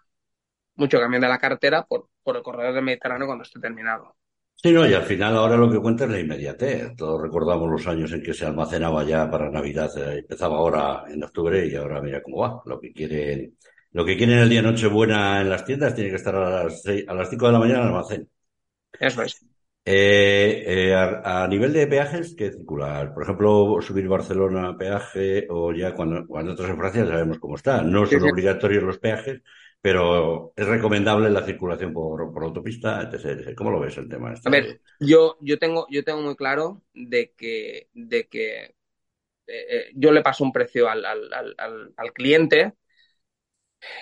mucho camión de la carretera por, por el corredor del Mediterráneo cuando esté terminado. Sí, no, y al final ahora lo que cuenta es la inmediatez. Todos recordamos los años en que se almacenaba ya para Navidad, eh, empezaba ahora en octubre y ahora mira cómo va. Lo que quieren, lo que quieren el día Nochebuena en las tiendas tiene que estar a las a las 5 de la mañana en el almacén. Eso es. Eh, eh, a, nivel de peajes, ¿qué circular? Por ejemplo, subir Barcelona a peaje o ya cuando, cuando entras en Francia sabemos cómo está. No son obligatorios los peajes, pero es recomendable la circulación por, por autopista, etc, ¿Cómo lo ves el tema? Este? A ver, yo, yo, tengo, yo tengo muy claro de que, de que eh, yo le paso un precio al, al, al, al cliente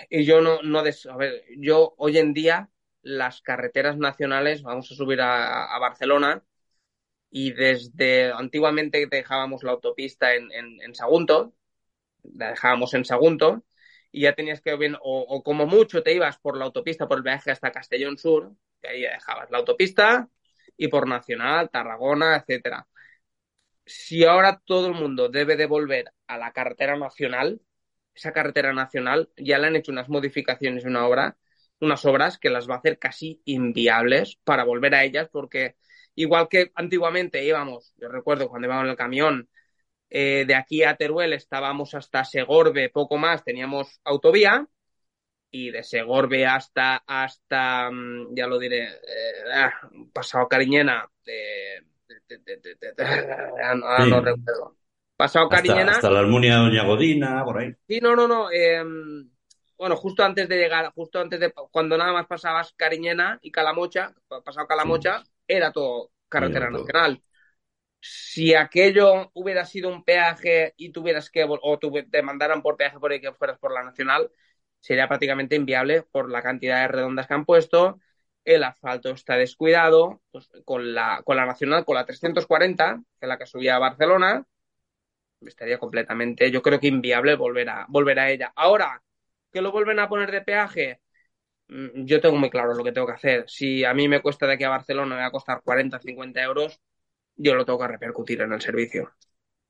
y yo no, no des, a ver, yo hoy en día las carreteras nacionales, vamos a subir a, Barcelona y desde antiguamente dejábamos la autopista en, en, Sagunto, la dejábamos en Sagunto y ya tenías que bien, o, como mucho te ibas por la autopista por el viaje hasta Castellón Sur, que ahí dejabas la autopista y por Nacional, Tarragona, etcétera. Si ahora todo el mundo debe de volver a la carretera nacional, esa carretera nacional ya le han hecho unas modificaciones una obra unas obras que las va a hacer casi inviables para volver a ellas, porque igual que antiguamente íbamos, yo recuerdo cuando íbamos en el camión, eh, de aquí a Teruel estábamos hasta Segorbe, poco más, teníamos autovía, y de Segorbe hasta, hasta mm, ya lo diré, eh, ah, pasado Cariñena, de, no recuerdo. Pasado Cariñena. Hasta la Almunia Doña Godina, por ahí. Sí, no, no, no. Em, bueno, justo antes de llegar, justo antes de cuando nada más pasabas Cariñena y Calamocha, pasado Calamocha, era todo carretera nacional. Si aquello hubiera sido un peaje y tuvieras que, o te mandaran por peaje por ahí que fueras por la nacional, sería prácticamente inviable por la cantidad de redondas que han puesto. El asfalto está descuidado, pues, con, la, con la nacional, con la 340, que es la que subía a Barcelona, estaría completamente, yo creo que inviable volver a, volver a ella. Ahora, que lo vuelven a poner de peaje, mm, yo tengo muy claro lo que tengo que hacer. Si a mí me cuesta de aquí a Barcelona, me va a costar 40, 50 euros, yo lo tengo que repercutir en el servicio.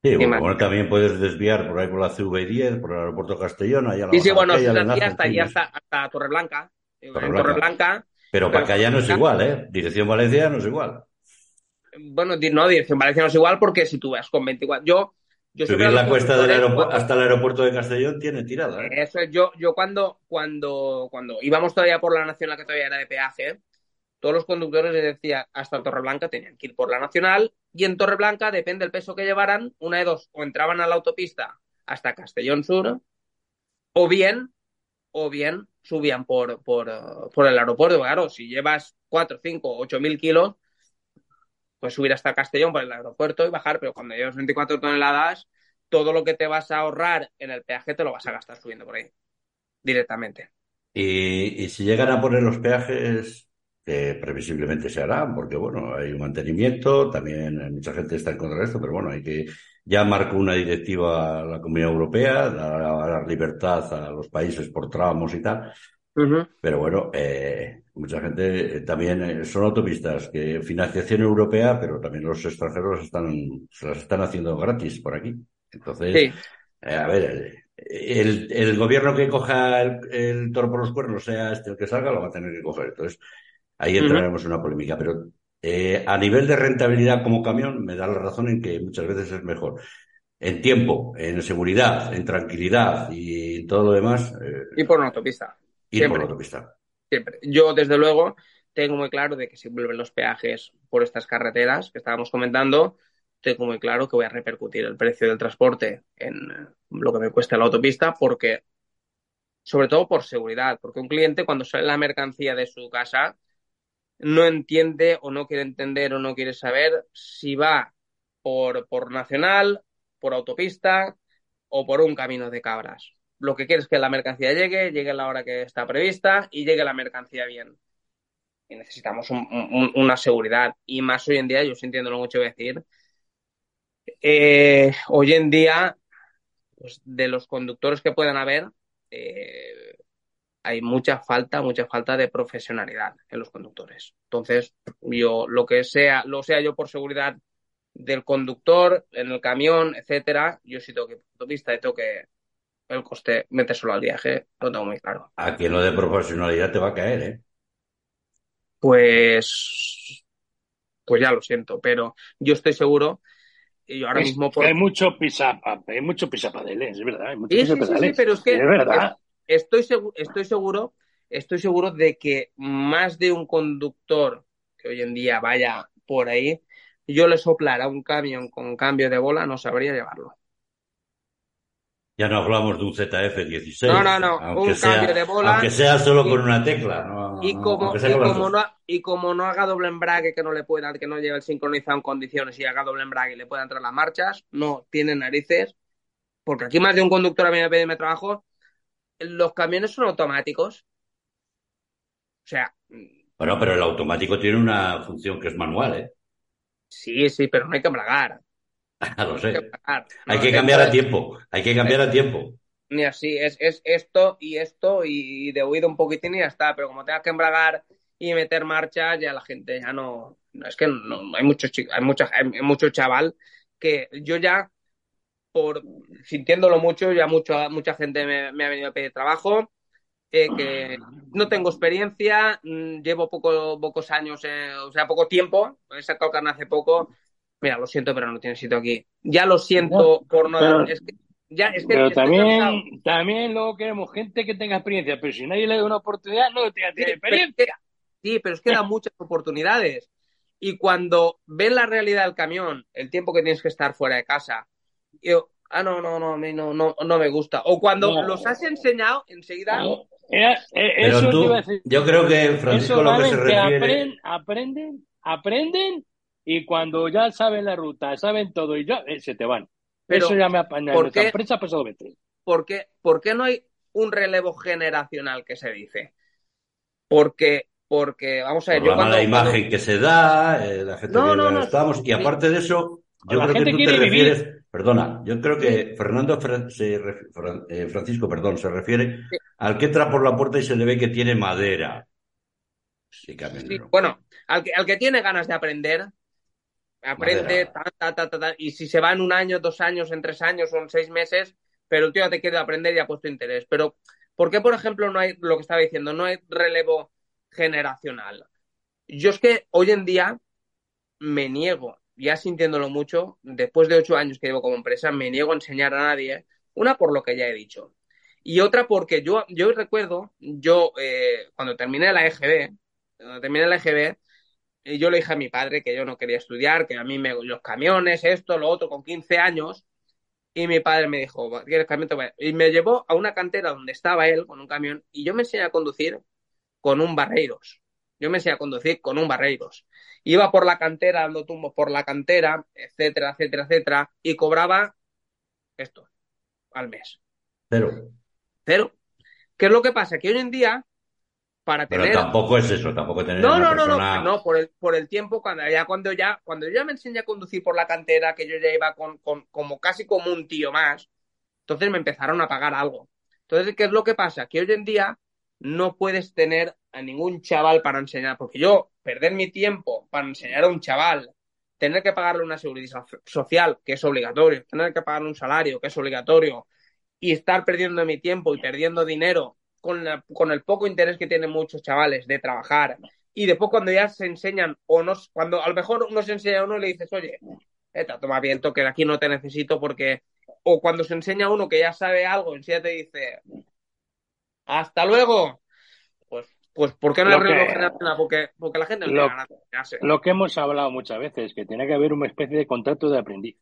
Sí, bueno, también puedes desviar por ahí por la CV10, por el aeropuerto Castellón, allá Sí, sí, bueno, hasta hasta, hasta Torreblanca. Torreblanca. Pero para acá ya no es igual, ¿eh? Dirección Valencia no es igual. Bueno, no, Dirección Valencia no es igual porque si tú vas con 24... Yo, yo Subir la cuesta del hasta el aeropuerto de Castellón tiene tirada. ¿eh? Eso yo, yo cuando, cuando, cuando íbamos todavía por la nacional que todavía era de peaje, todos los conductores les decía hasta Torreblanca tenían que ir por la nacional y en Torreblanca, depende del peso que llevaran, una de dos, o entraban a la autopista hasta Castellón Sur, o bien, o bien subían por, por, por el aeropuerto. Claro, si llevas 4, 5, 8 mil kilos, pues subir hasta Castellón por el aeropuerto y bajar, pero cuando llevas 24 toneladas, todo lo que te vas a ahorrar en el peaje te lo vas a gastar subiendo por ahí, directamente. Y, si llegan a poner los peajes, que previsiblemente se harán, porque bueno, hay un mantenimiento, también mucha gente está en contra de esto, pero bueno, hay que, ya marcó una directiva a la Comunidad Europea, dar libertad a los países por tramos y tal, pero bueno, eh, mucha gente eh, también eh, son autopistas que financiación europea, pero también los extranjeros están, se las están haciendo gratis por aquí. Entonces, a ver, el, el, gobierno que coja el, toro por los cuernos, sea este el que salga, lo va a tener que coger. Entonces, ahí entraremos en una polémica. Pero a nivel de rentabilidad como camión, me da la razón en que muchas veces es mejor. En tiempo, en seguridad, en tranquilidad y todo lo demás. y por una autopista. Ir por la autopista. Siempre. Yo, desde luego, tengo muy claro de que si vuelven los peajes por estas carreteras que estábamos comentando, tengo muy claro que voy a repercutir el precio del transporte en lo que me cuesta la autopista, porque, sobre todo por seguridad, porque un cliente cuando sale la mercancía de su casa no entiende o no quiere entender o no quiere saber si va por, por nacional, por autopista o por un camino de cabras lo que quiere es que la mercancía llegue, llegue a la hora que está prevista y llegue la mercancía bien. Y necesitamos una seguridad. Y más hoy en día, yo sintiendo lo mucho decir, eh, hoy en día, pues, de los conductores que puedan haber, eh, hay mucha falta, mucha falta de profesionalidad en los conductores. Entonces, yo lo que sea, lo sea yo por seguridad del conductor, en el camión, etcétera, yo sí tengo que autopista y tengo que el coste, solo al viaje, lo tengo muy claro. A quien lo de profesionalidad te va a caer, ¿eh? Pues, pues ya lo siento, pero yo estoy seguro y yo ahora mismo hay mucho pisapa, hay mucho pisapadeles, es verdad, hay mucho sí, sí, sí, pero es que es verdad. Estoy seguro, estoy seguro, estoy seguro de que más de un conductor que hoy en día vaya por ahí, yo le soplara un camión con cambio de bola, no sabría llevarlo. Ya no hablamos de un ZF-16. No, no, no. un cambio de bola. Aunque sea solo con una tecla. y, como, no, y como no haga doble embrague, que no le pueda, que no lleve el sincronizado en condiciones y haga doble embrague y le pueda entrar las marchas, no tiene narices. Porque aquí más de un conductor a mí me pide mi trabajo. Los camiones son automáticos. O sea. Bueno, pero el automático tiene una función que es manual, ¿eh? Sí, sí, pero no hay que embragar. lo sé. Hay que cambiar a tiempo, hay que cambiar a tiempo. Ni así, es, es esto y esto y de oído un poquitín y ya está, pero como tengas que embragar y meter marcha, ya la gente ya no, es que no, hay muchos hay mucha, hay mucho chaval que yo ya por sintiéndolo mucho, ya mucho, mucha gente me, ha venido a pedir trabajo, eh, que no tengo experiencia, mm, llevo poco, pocos años, eh, o sea, poco tiempo, he sacado carne hace poco Mira, lo siento, pero no tiene sitio aquí. Ya lo siento por no. Pero, es que, ya, es que pero también, también luego queremos gente que tenga experiencia, pero si nadie le da una oportunidad, no tenga experiencia. sí, pero es que da muchas oportunidades. Y cuando ven la realidad del camión, el tiempo que tienes que estar fuera de casa, Ah, no, no, no, a mí no, no, no me gusta. O cuando los has enseñado, enseguida. Pero tú, yo creo que Francisco lo que se refiere. aprenden, aprenden y cuando ya saben la ruta, saben todo y ya eh, se te van. Pero, Eso ya me apaña. ¿por qué, pasado ¿por qué, ¿Por qué no hay un relevo generacional que se dice? Porque porque vamos a ver, yo la mala imagen que se da, eh, la gente no, no, no, estamos, y aparte de eso, yo creo que tú te refieres, perdona, yo creo que Fernando eh, Francisco, perdón, se refiere al que entra por la puerta y se le ve que tiene madera. Sí, bueno, al que, al que tiene ganas de aprender, aprende, y si se va en un año, dos años, en tres años o en seis meses, pero el tío te quiere aprender y ha puesto interés. Pero, ¿por qué, por ejemplo, no hay, lo que estaba diciendo, no hay relevo generacional? Yo es que hoy en día me niego, ya sintiéndolo mucho, después de ocho años que llevo como empresa, me niego a enseñar a nadie, una por lo que ya he dicho, y otra porque yo, yo recuerdo, yo eh, cuando terminé la EGB, cuando terminé la EGB, eh, yo le dije a mi padre que yo no quería estudiar, que a mí me, los camiones, esto, lo otro, con 15 años, y mi padre me dijo, ¿quieres camión? Y me llevó a una cantera donde estaba él con un camión y yo me enseñé a conducir con un Barreiros. Yo me enseñé a conducir con un Barreiros. Iba por la cantera, dando tumbos por la cantera, etcétera, etcétera, etcétera, y cobraba esto al mes. Cero. Cero. ¿Qué es lo que pasa? Que hoy en día pero tampoco es eso, tampoco tener no, no, no, no, no, por el, por el tiempo, cuando ya, cuando ya, cuando yo ya me enseñé a conducir por la cantera, que yo ya iba con, con, como casi como un tío más, entonces me empezaron a pagar algo. Entonces, ¿qué es lo que pasa? Que hoy en día no puedes tener a ningún chaval para enseñar, porque yo perder mi tiempo para enseñar a un chaval, tener que pagarle una seguridad social, que es obligatorio, tener que pagarle un salario, que es obligatorio, y estar perdiendo mi tiempo y perdiendo dinero con, el poco interés que tienen muchos chavales de trabajar y después cuando ya se enseñan o no, cuando a lo mejor uno se enseña a uno y le dices, oye, esta, toma viento que aquí no te necesito porque, o cuando se enseña a uno que ya sabe algo, en sí te dice, hasta luego, pues, pues ¿por qué no lo que, porque, porque la gente no Lo que hemos hablado muchas veces, que tiene que haber una especie de contrato de aprendiz.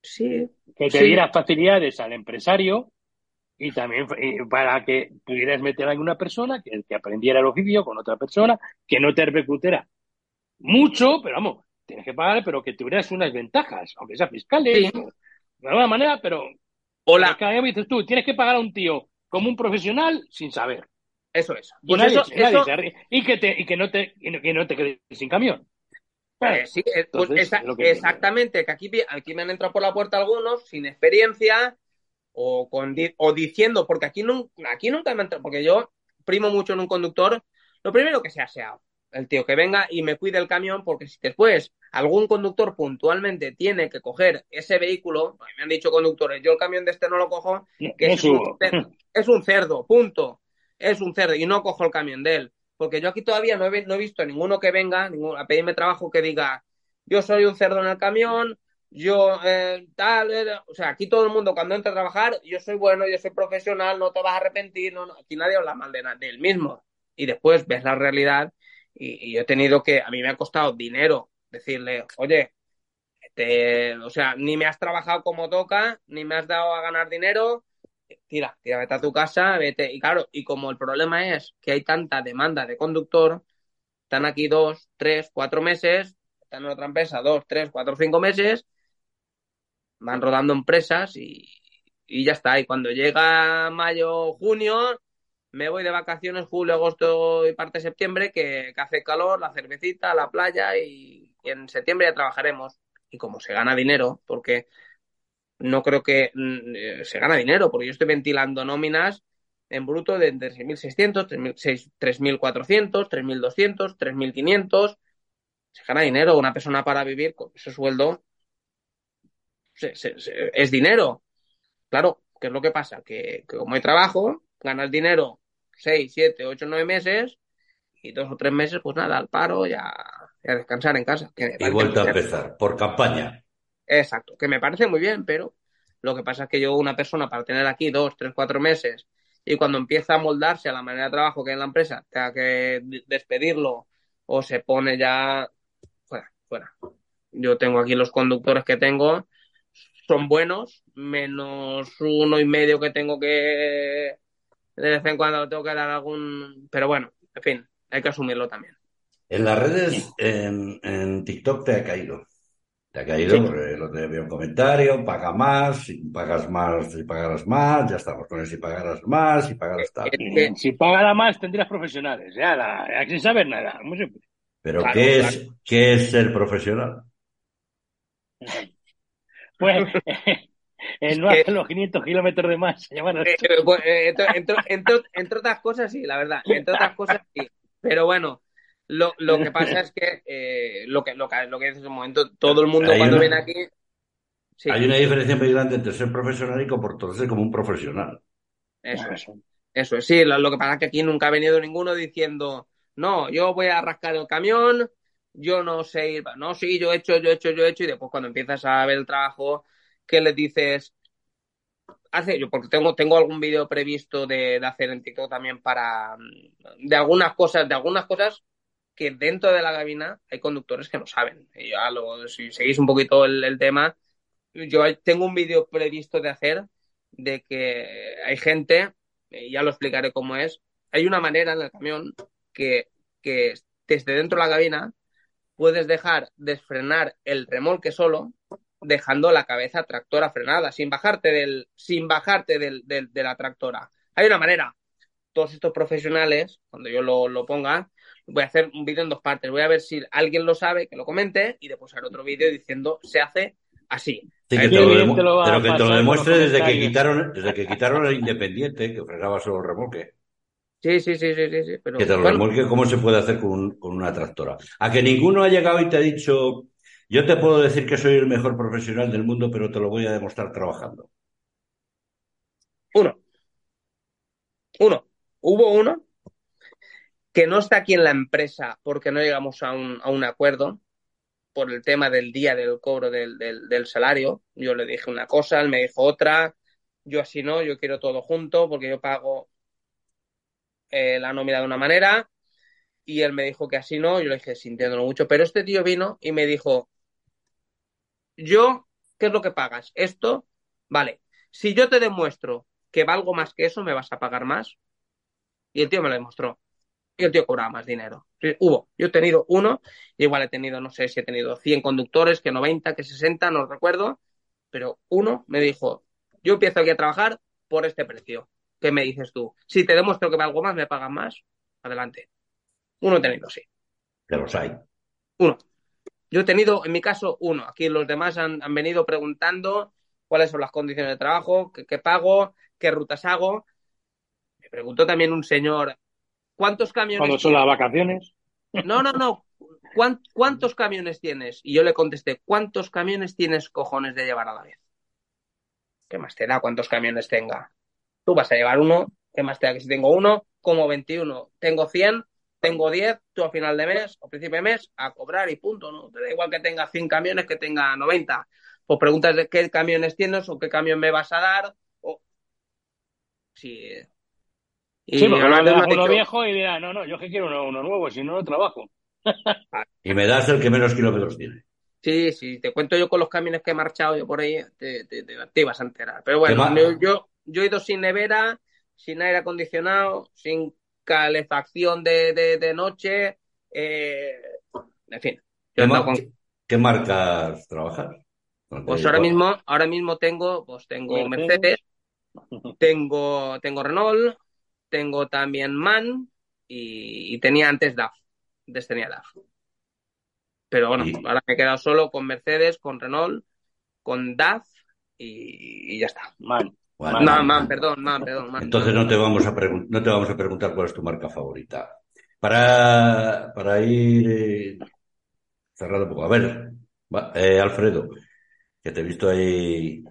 Sí. Que te diera facilidades al empresario y también para que pudieras meter a alguna persona que, que aprendiera el oficio con otra persona, que no te repercutiera mucho, pero vamos, tienes que pagar, pero que tuvieras unas ventajas, aunque sea fiscales, de alguna manera, pero. Hola. Que dices tú, tienes que pagar a un tío como un profesional sin saber. Eso es. y, pues y, que te, y que no te, que no te quedes sin camión. Eh, sí, eh, pues exactamente, que aquí, aquí me han entrado por la puerta algunos sin experiencia, o, con, o diciendo, porque aquí, no, aquí nunca me entra, porque yo primo mucho en un conductor, lo primero que sea sea el tío que venga y me cuide el camión, porque si después algún conductor puntualmente tiene que coger ese vehículo, me han dicho conductores, yo el camión de este no lo cojo, que es, un, es, un, cerdo, punto, es un cerdo, y no cojo el camión de él, porque yo aquí todavía no he, no he visto ninguno que venga a pedirme trabajo que diga, yo soy un cerdo en el camión, yo eh, tal, eh, o sea, aquí todo el mundo cuando entra a trabajar, yo soy bueno, yo soy profesional, no te vas a arrepentir, no, aquí nadie habla mal de, de él mismo. Y después ves la realidad y, yo he tenido que, a mí me ha costado dinero decirle, oye, te, o sea, ni me has trabajado como toca, ni me has dado a ganar dinero, tira, tira, vete a tu casa, vete. Y claro, y como el problema es que hay tanta demanda de conductor, están aquí dos, tres, cuatro meses, están en otra empresa dos, tres, cuatro, cinco meses, van rodando empresas y, ya está. Y cuando llega mayo, junio, me voy de vacaciones julio, agosto y parte de septiembre, que, hace calor, la cervecita, la playa y, en septiembre ya trabajaremos. Y como se gana dinero, porque no creo que mm, se gana dinero, porque yo estoy ventilando nóminas en bruto de entre 6.600, 3.400, 3.200, 3.500. Se gana dinero una persona para vivir con ese sueldo es dinero. Claro, ¿qué es lo que pasa? Que, como hay trabajo, ganas dinero 6, 7, 8, 9 meses y dos o tres meses, pues nada, al paro y a, descansar en casa. y vuelta a empezar, por campaña. Exacto, que me parece muy bien, pero lo que pasa es que yo, una persona, para tener aquí dos, tres, cuatro meses y cuando empieza a moldarse a la manera de trabajo que hay en la empresa, tenga que despedirlo o se pone ya fuera, fuera. Yo tengo aquí los conductores que tengo son buenos, menos uno y medio que tengo que de vez en cuando tengo que dar algún, pero bueno, en fin, hay que asumirlo también. En las redes, en, en TikTok te ha caído. Te ha caído sí. porque lo te veo un comentario, paga más, si pagas más, si pagarás más, ya estamos con el si pagarás más, si pagarás tal. Eh, si pagara más tendrías profesionales, ya, la, sin saber nada, muy simple. Pero claro, ¿qué, claro. Es, ¿qué es ser profesional? Pues eh, no hacer los 500 kilómetros de más. Eh, pues, eh, entre, entre, entre, entre, otras cosas, sí, la verdad. Entre otras cosas, sí. Pero bueno, lo, lo que pasa es que, eh, lo que lo que, lo que dices en un momento, todo el mundo Hay cuando una- viene aquí. Sí, Hay una diferencia muy grande entre ser profesional y comportarse como un profesional. eso es. Eso es, sí. Lo, lo que pasa es que aquí nunca ha venido ninguno diciendo, no, yo voy a rascar el camión, yo no sé ir, no, sí, yo he hecho, yo he hecho, yo he hecho, y después cuando empiezas a ver el trabajo, que les dices, hace, yo porque tengo, tengo algún vídeo previsto de, de hacer en TikTok también para, mm, de algunas cosas, de algunas cosas que dentro de la cabina hay conductores que no saben. Y ya lo, si seguís un poquito el, tema, yo tengo un vídeo previsto de hacer de que hay gente, y ya lo explicaré cómo es, hay una manera en el camión que, que desde dentro de la cabina puedes dejar desfrenar el remolque solo, dejando la cabeza tractora frenada, sin bajarte del, sin bajarte del, del, de la tractora. Hay una manera. Todos estos profesionales, cuando yo lo, lo ponga, voy a hacer un vídeo en dos partes. Voy a ver si alguien lo sabe, que lo comente, y después haré otro vídeo diciendo se hace así. Sí, que Ahí te lo bien demu- te lo va a pero que te lo demuestre desde que quitaron, desde que quitaron el Independiente, que fregaba solo el remolque. Sí, sí, sí, sí, sí, Pero Que te lo bueno, remolque, ¿cómo se puede hacer con, con una tractora? A que ninguno ha llegado y te ha dicho, yo te puedo decir que soy el mejor profesional del mundo, pero te lo voy a demostrar trabajando. uno. Uno. Hubo uno que no está aquí en la empresa porque no llegamos a un, acuerdo por el tema del día del cobro del salario. Yo le dije una cosa, él me dijo otra. Yo así no, yo quiero todo junto porque yo pago eh, la nómina de una manera y él me dijo que así no. Yo le dije sintiéndolo mucho, pero este tío vino y me dijo, yo, ¿qué es lo que pagas? Esto, vale. Si yo te demuestro que valgo más que eso, me vas a pagar más. Y el tío me lo demostró. Y el tío cobraba más dinero. Hubo. Yo he tenido uno, igual he tenido, no sé si he tenido 100 conductores, que 90, que 60, no recuerdo. Pero uno me dijo, yo empiezo aquí a trabajar por este precio. ¿Qué me dices tú? Si te demuestro que valgo más, me pagan más. Adelante. Uno he tenido, sí. Que los hay. Uno. Yo he tenido, en mi caso, uno. Aquí los demás han, han venido preguntando cuáles son las condiciones de trabajo, qué, qué pago, qué rutas hago. Me preguntó también un señor, ¿cuántos camiones Cuando son las vacaciones. no, no, no. ¿Cuán- ¿Cuántos camiones tienes? Y yo le contesté, ¿cuántos camiones tienes cojones de llevar a la vez? ¿Qué más te da cuántos camiones tenga? Tú vas a llevar uno, ¿qué más te da que si tengo uno? Como 21. Tengo 100, tengo 10, tú a final de mes o principio de mes a cobrar y punto, ¿no? Te da igual que tenga 100 camiones que tenga 90. Pues preguntas de qué camiones tienes o qué camión me vas a dar. O... Sí. Y Sí, porque además le me das uno dicho- viejo y dirá, no, no, yo que quiero uno, uno nuevo, si no, no trabajo. Y me das el que menos kilómetros tiene. Sí, sí, te cuento yo con los camiones que he marchado yo por ahí, te, te, te, te ibas a enterar. Pero bueno, yo, yo he ido sin nevera, sin aire acondicionado, sin calefacción de, de, de noche, eh, en fin. ¿Qué, con- marcas trabajas? No Pues ahora mismo, ahora mismo tengo, pues tengo Mercedes. Mercedes, tengo, tengo Renault, tengo también MAN y, y tenía antes DAF. Antes tenía DAF. Pero bueno, Y- ahora me he quedado solo con Mercedes, con Renault, con DAF y, y ya está. Man. Bueno, No, man, MAN, perdón, MAN, perdón. MAN. Entonces no te vamos a pregun- no te vamos a preguntar cuál es tu marca favorita. Para, para ir eh, cerrando un poco. A ver, va- eh, Alfredo, que te he visto ahí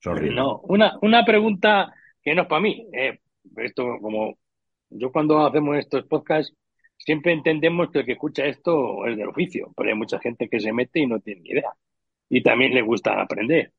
sonriendo. No, una, una pregunta que no es para mí. eh, esto, como yo cuando hacemos estos podcasts, siempre entendemos que el que escucha esto es del oficio, pero hay mucha gente que se mete y no tiene ni idea. Y también le gusta aprender.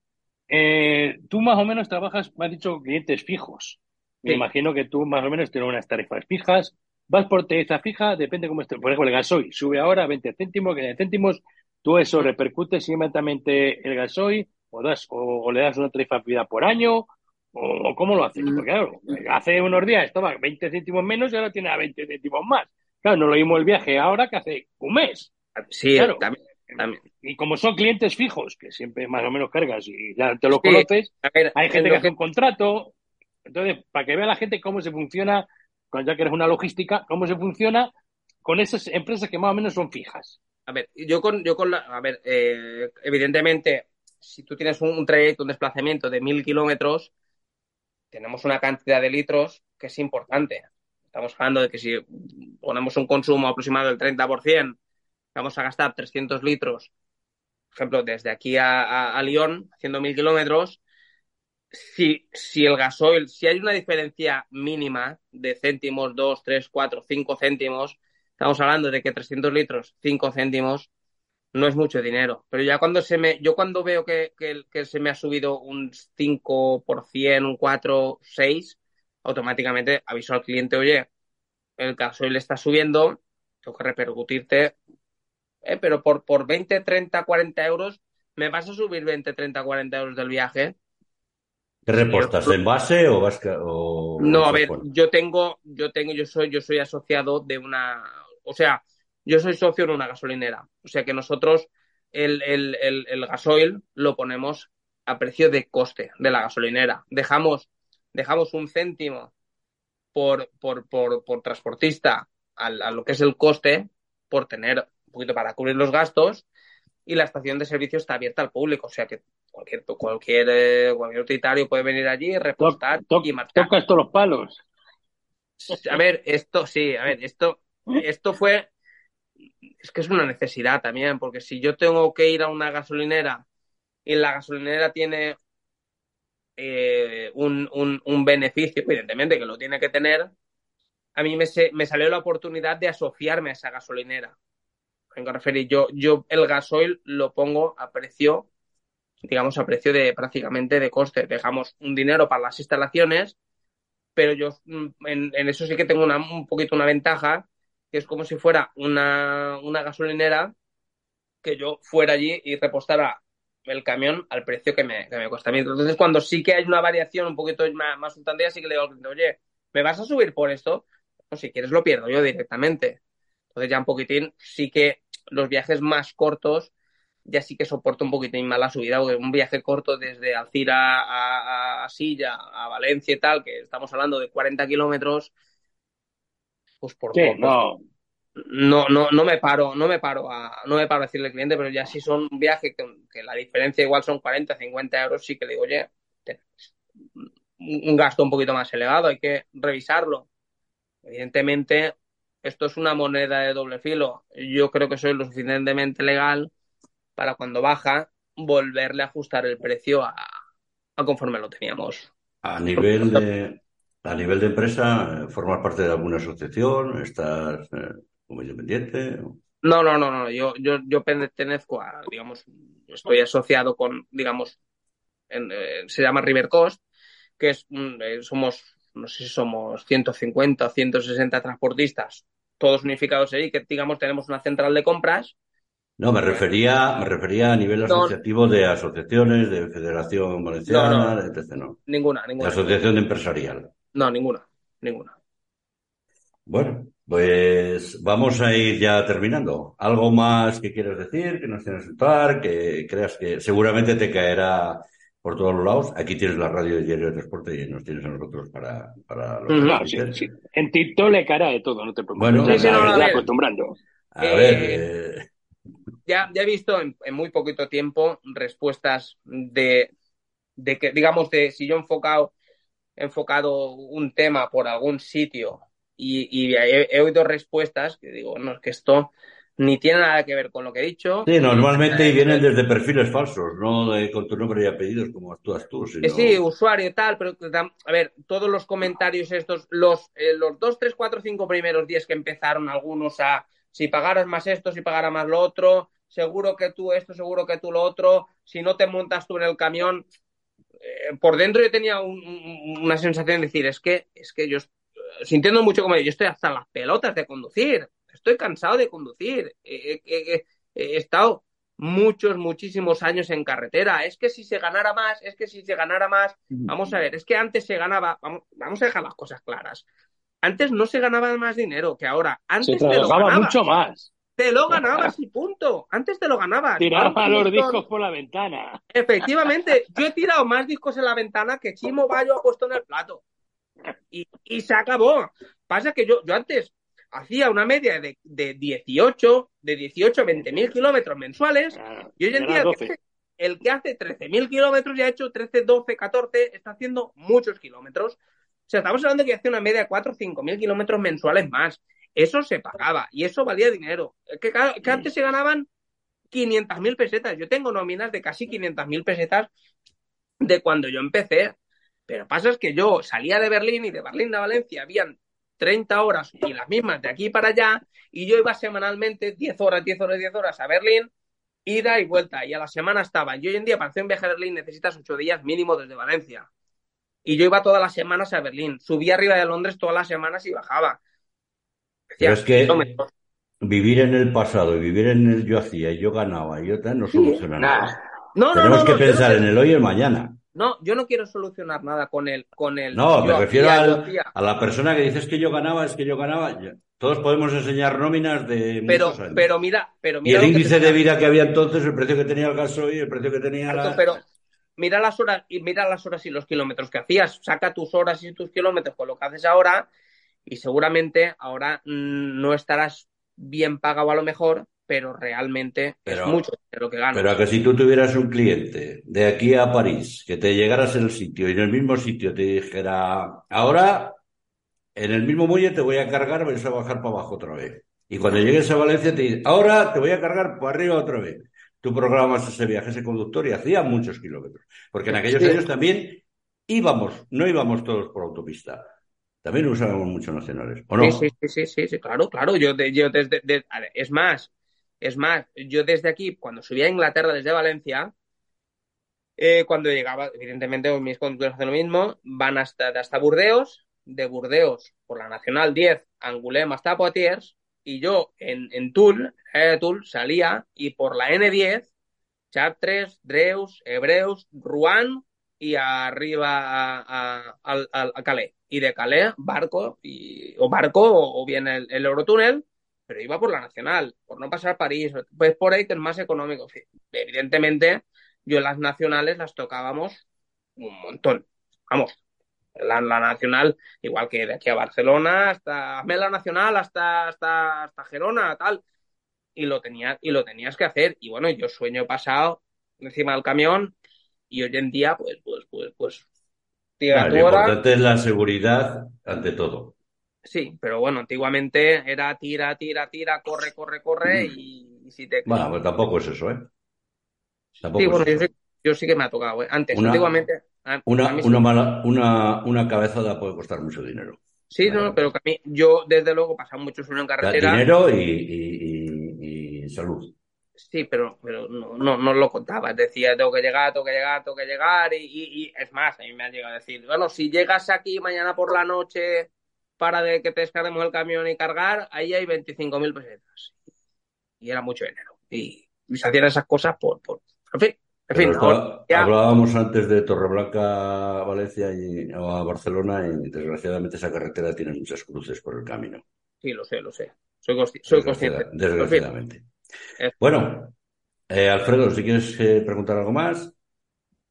Eh, tú más o menos trabajas, me has dicho, clientes fijos. Me Sí. imagino que tú más o menos tienes unas tarifas fijas. Vas por tarifa fija, depende cómo esté. Por ejemplo, el gasoil sube ahora 20 céntimos, 15 céntimos. Tú eso repercutes inmediatamente el gasoil o, das, o, le das una tarifa fija por año, o, cómo lo haces. Porque claro, hace unos días estaba 20 céntimos menos y ahora tiene a 20 céntimos más. Claro, no lo vimos el viaje ahora que hace un mes. Sí, claro. también, Y como son clientes fijos, que siempre más o menos cargas y ya te lo conoces, hay gente que hace un contrato. Entonces, para que vea la gente cómo se funciona, ya que eres una logística, cómo se funciona con esas empresas que más o menos son fijas. A ver, yo con, yo con la, a ver, eh, evidentemente, si tú tienes un, trayecto, un desplazamiento de mil kilómetros, tenemos una cantidad de litros que es importante. Estamos hablando de que si ponemos un consumo aproximado del 30%, vamos a gastar 300 litros, por ejemplo, desde aquí a, Lyon, haciendo mil kilómetros, si, si el gasoil, si hay una diferencia mínima de céntimos, 2, 3, 4, 5 céntimos, estamos hablando de que 300 litros, 5 céntimos, no es mucho dinero. Pero ya cuando se me, yo cuando veo que, que, se me ha subido un 5%, un 4, 6, automáticamente aviso al cliente, oye, el gasoil está subiendo, tengo que repercutirte, eh, pero por, por 20, 30, 40 euros, ¿me vas a subir 20, 30, 40 euros del viaje? ¿Qué reportas? ¿En base o vas o No, a ver, yo tengo, yo tengo, yo soy, yo soy asociado de una, o sea, yo soy socio en una gasolinera. O sea que nosotros el, el, el, gasoil lo ponemos a precio de coste de la gasolinera. Dejamos, dejamos un céntimo por, por, por, por transportista a, lo que es el coste por tener un poquito para cubrir los gastos y la estación de servicio está abierta al público. O sea que cualquier, cualquier, eh, cualquier utilitario puede venir allí, repostar y marchar. Toca esto los palos. A ver, esto sí, a ver, esto, esto fue es que es una necesidad también, porque si yo tengo que ir a una gasolinera y la gasolinera tiene eh, un, un, beneficio, evidentemente que lo tiene que tener, a mí me, me salió la oportunidad de asociarme a esa gasolinera. Vengo a referir, yo, yo el gasoil lo pongo a precio, digamos, a precio de prácticamente de coste. Dejamos un dinero para las instalaciones, pero yo mm, en, eso sí que tengo una, un poquito una ventaja, que es como si fuera una, gasolinera que yo fuera allí y repostara el camión al precio que me, me cuesta. Entonces, cuando sí que hay una variación un poquito más, más sí que le digo al cliente, oye, ¿me vas a subir por esto? Pues si quieres lo pierdo yo directamente. Entonces ya un poquitín, sí que los viajes más cortos ya sí que soporto un poquitín más la subida, porque un viaje corto desde Alcira a, a, a Silla, a Valencia y tal, que estamos hablando de 40 kilómetros, pues por no. no. no, no, me paro, no me paro a, no me paro a decirle al cliente, pero ya si son un viaje que, la diferencia igual son 40, 50 euros, sí que le digo, oye, un gasto un poquito más elevado, hay que revisarlo. Evidentemente, esto es una moneda de doble filo. Yo creo que soy lo suficientemente legal para cuando baja volverle a ajustar el precio a, a conforme lo teníamos. A nivel de, a nivel de empresa, ¿formar parte de alguna asociación? ¿Estás eh, como independiente? No, no, no, no. Yo, yo, yo pertenezco a, digamos, estoy asociado con, digamos, eh, se llama River Cost, que es, eh, somos, no sé si somos 150 o 160 transportistas, todos unificados ahí, que digamos tenemos una central de compras. No, me refería, me refería a nivel asociativo de asociaciones, de Federación Valenciana, etc. No. Ninguna, ninguna. asociación empresarial. No, ninguna, ninguna. Bueno, pues vamos a ir ya terminando. ¿Algo más que quieras decir, que nos tienes que que creas que seguramente te caerá por todos los lados? Aquí tienes la radio de Diario de Transporte y nos tienes a nosotros para, para no, sí, sí. En TikTok le caerá de todo, no te preocupes. Bueno, sí, acostumbrando. A ver, eh, eh... Ya, ya he visto en, en, muy poquito tiempo respuestas de, de que, digamos, de si yo he enfocado enfocado un tema por algún sitio y, he, oído respuestas que digo, no, es que esto ni tiene nada que ver con lo que he dicho. Sí, normalmente vienen desde perfiles falsos, no de, con tu nombre y apellidos como actúas tú. Sino... Sí, usuario y tal, pero a ver, todos los comentarios estos, los, eh, los dos, tres, cuatro, cinco primeros días que empezaron algunos a si pagaras más esto, si pagaras más lo otro, seguro que tú esto, seguro que tú lo otro, si no te montas tú en el camión, eh, por dentro yo tenía una sensación de decir, es que, es que yo, sintiendo mucho como yo estoy hasta las pelotas de conducir, estoy cansado de conducir, he estado muchos, muchísimos años en carretera. Es que si se ganara más, es que si se ganara más, vamos a ver, es que antes se ganaba, vamos, vamos a dejar las cosas claras. Antes no se ganaba más dinero que ahora. Antes se trabajaba mucho más. Te lo ganabas y punto. Antes te lo ganabas. Tiraba los discos por la ventana. Efectivamente, yo he tirado más discos en la ventana que Chimo Bayo ha puesto en el plato. Y, y se acabó. Pasa que yo, yo antes hacía una media de, de 18, de 18 a 20 mil kilómetros mensuales, y hoy en día el que hace 13 mil kilómetros ya ha hecho 13, 12, 14, está haciendo muchos kilómetros. O sea, estamos hablando que hace una media de 4 o 5 mil kilómetros mensuales más. Eso se pagaba y eso valía dinero. Que, que antes se ganaban 500 mil pesetas. Yo tengo nóminas de casi 500 mil pesetas de cuando yo empecé. Pero pasa es que yo salía de Berlín y de Berlín a Valencia habían 30 horas y las mismas de aquí para allá, y yo iba semanalmente 10 horas, 10 horas, 10 horas a Berlín, ida y vuelta, y a la semana estaba. Y hoy en día para hacer un viaje a Berlín necesitas 8 días mínimo desde Valencia. Y yo iba todas las semanas a Berlín, subía arriba de Londres todas las semanas y bajaba. Pero es que vivir en el pasado y vivir en el yo hacía y yo ganaba y yo tal no soluciona nada. No, Tenemos que pensar en el hoy y el mañana. No, yo no quiero solucionar nada con el. Con el no, me refiero a la persona que dices que yo ganaba, es que yo ganaba. Todos podemos enseñar nóminas de. Pero, pero mira, pero mira. Y el índice de vida que había entonces, el precio que tenía el gasoil, el precio que tenía la. Pero mira las horas y mira las horas y los kilómetros que hacías. Saca tus horas y tus kilómetros con lo que haces ahora y seguramente ahora mm, no estarás bien pagado a lo mejor, pero realmente es mucho lo que ganas. Pero que si tú tuvieras un cliente de aquí a París, que te llegaras en el sitio y en el mismo sitio te dijera, ahora en el mismo muelle te voy a cargar, vas a bajar para abajo otra vez. Y cuando llegues a Valencia te dice, ahora te voy a cargar para arriba otra vez. Tú programas ese viaje, ese conductor y hacía muchos kilómetros. Porque en aquellos años también íbamos, no íbamos todos por autopista. También usábamos muchos nacionales, ¿o no? Sí, sí, sí, sí, claro, claro. Yo, yo desde, es más, es más, yo desde aquí, cuando subía a Inglaterra desde Valencia, eh, cuando llegaba, evidentemente mis conductores hacen lo mismo, van hasta, hasta Burdeos, de Burdeos por la Nacional 10, Angoulême hasta Poitiers, y yo en, en Toul, eh, Toul, salía y por la N10, Chartres, Dreus, Hebreus, Rouen y arriba a, a, Calais. Y de Calais, barco, y, o barco, o, bien el, el Eurotúnel, pero iba por la nacional, por no pasar París, pues por ahí que es más económico. Evidentemente, yo las nacionales las tocábamos un montón. Vamos, la, nacional, igual que de aquí a Barcelona, hasta la nacional, hasta, hasta, hasta Gerona, tal. Y lo, tenía, y lo tenías que hacer. Y bueno, yo sueño pasado encima del camión y hoy en día, pues, pues, pues, pues. lo importante es la seguridad ante todo. Sí, pero bueno, antiguamente era tira, tira, tira, corre, corre, corre mm. y, si te... Bueno, pues tampoco es eso, ¿eh? Tampoco sí, bueno, yo sí, yo sí, que me ha tocado, ¿eh? Antes, antiguamente... Una, una, mala, una, una cabezada puede costar mucho dinero. Sí, no, pero que a mí, yo desde luego he pasado mucho sueño en carretera. Dinero y, y, y, salud. Sí, pero, pero no, no, no, lo contaba. Decía, tengo que llegar, tengo que llegar, tengo que llegar. Y, y, es más, a mí me ha llegado a decir, bueno, si llegas aquí mañana por la noche para de que te descarguemos el camión y cargar, ahí hay 25.000 pesetas. Y era mucho dinero. Y, se hacían esas cosas por... por... En fin, en fin. Hablábamos antes de Torreblanca, Valencia y, o a Barcelona y desgraciadamente esa carretera tiene muchas cruces por el camino. Sí, lo sé, lo sé. Soy, soy consciente. Desgraciadamente. Bueno, eh, Alfredo, si quieres eh, preguntar algo más.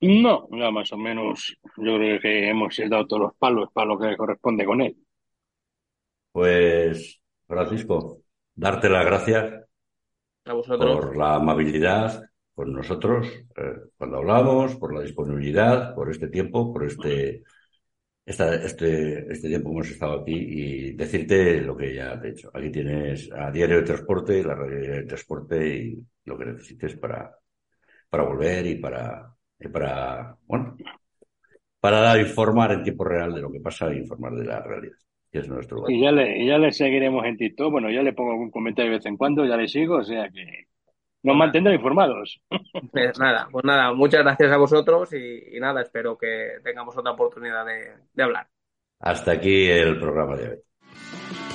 No, ya más o menos yo creo que hemos dado todos los palos para lo que corresponde con él. Pues, Francisco, darte las gracias por la amabilidad con nosotros eh, cuando hablamos, por la disponibilidad, por este tiempo, por este, este, este tiempo que hemos estado aquí y decirte lo que ya te he dicho. Aquí tienes a Diario de Transporte, la radio de Transporte y lo que necesites para, para volver y para, y para, bueno, para informar en tiempo real de lo que pasa e informar de la realidad es nuestro Y ya le, ya le seguiremos en TikTok. Bueno, ya le pongo algún comentario de vez en cuando, ya le sigo, o sea que nos mantendrá informados. Pues nada, pues nada, muchas gracias a vosotros y, nada, espero que tengamos otra oportunidad de hablar. Hasta aquí el programa de hoy.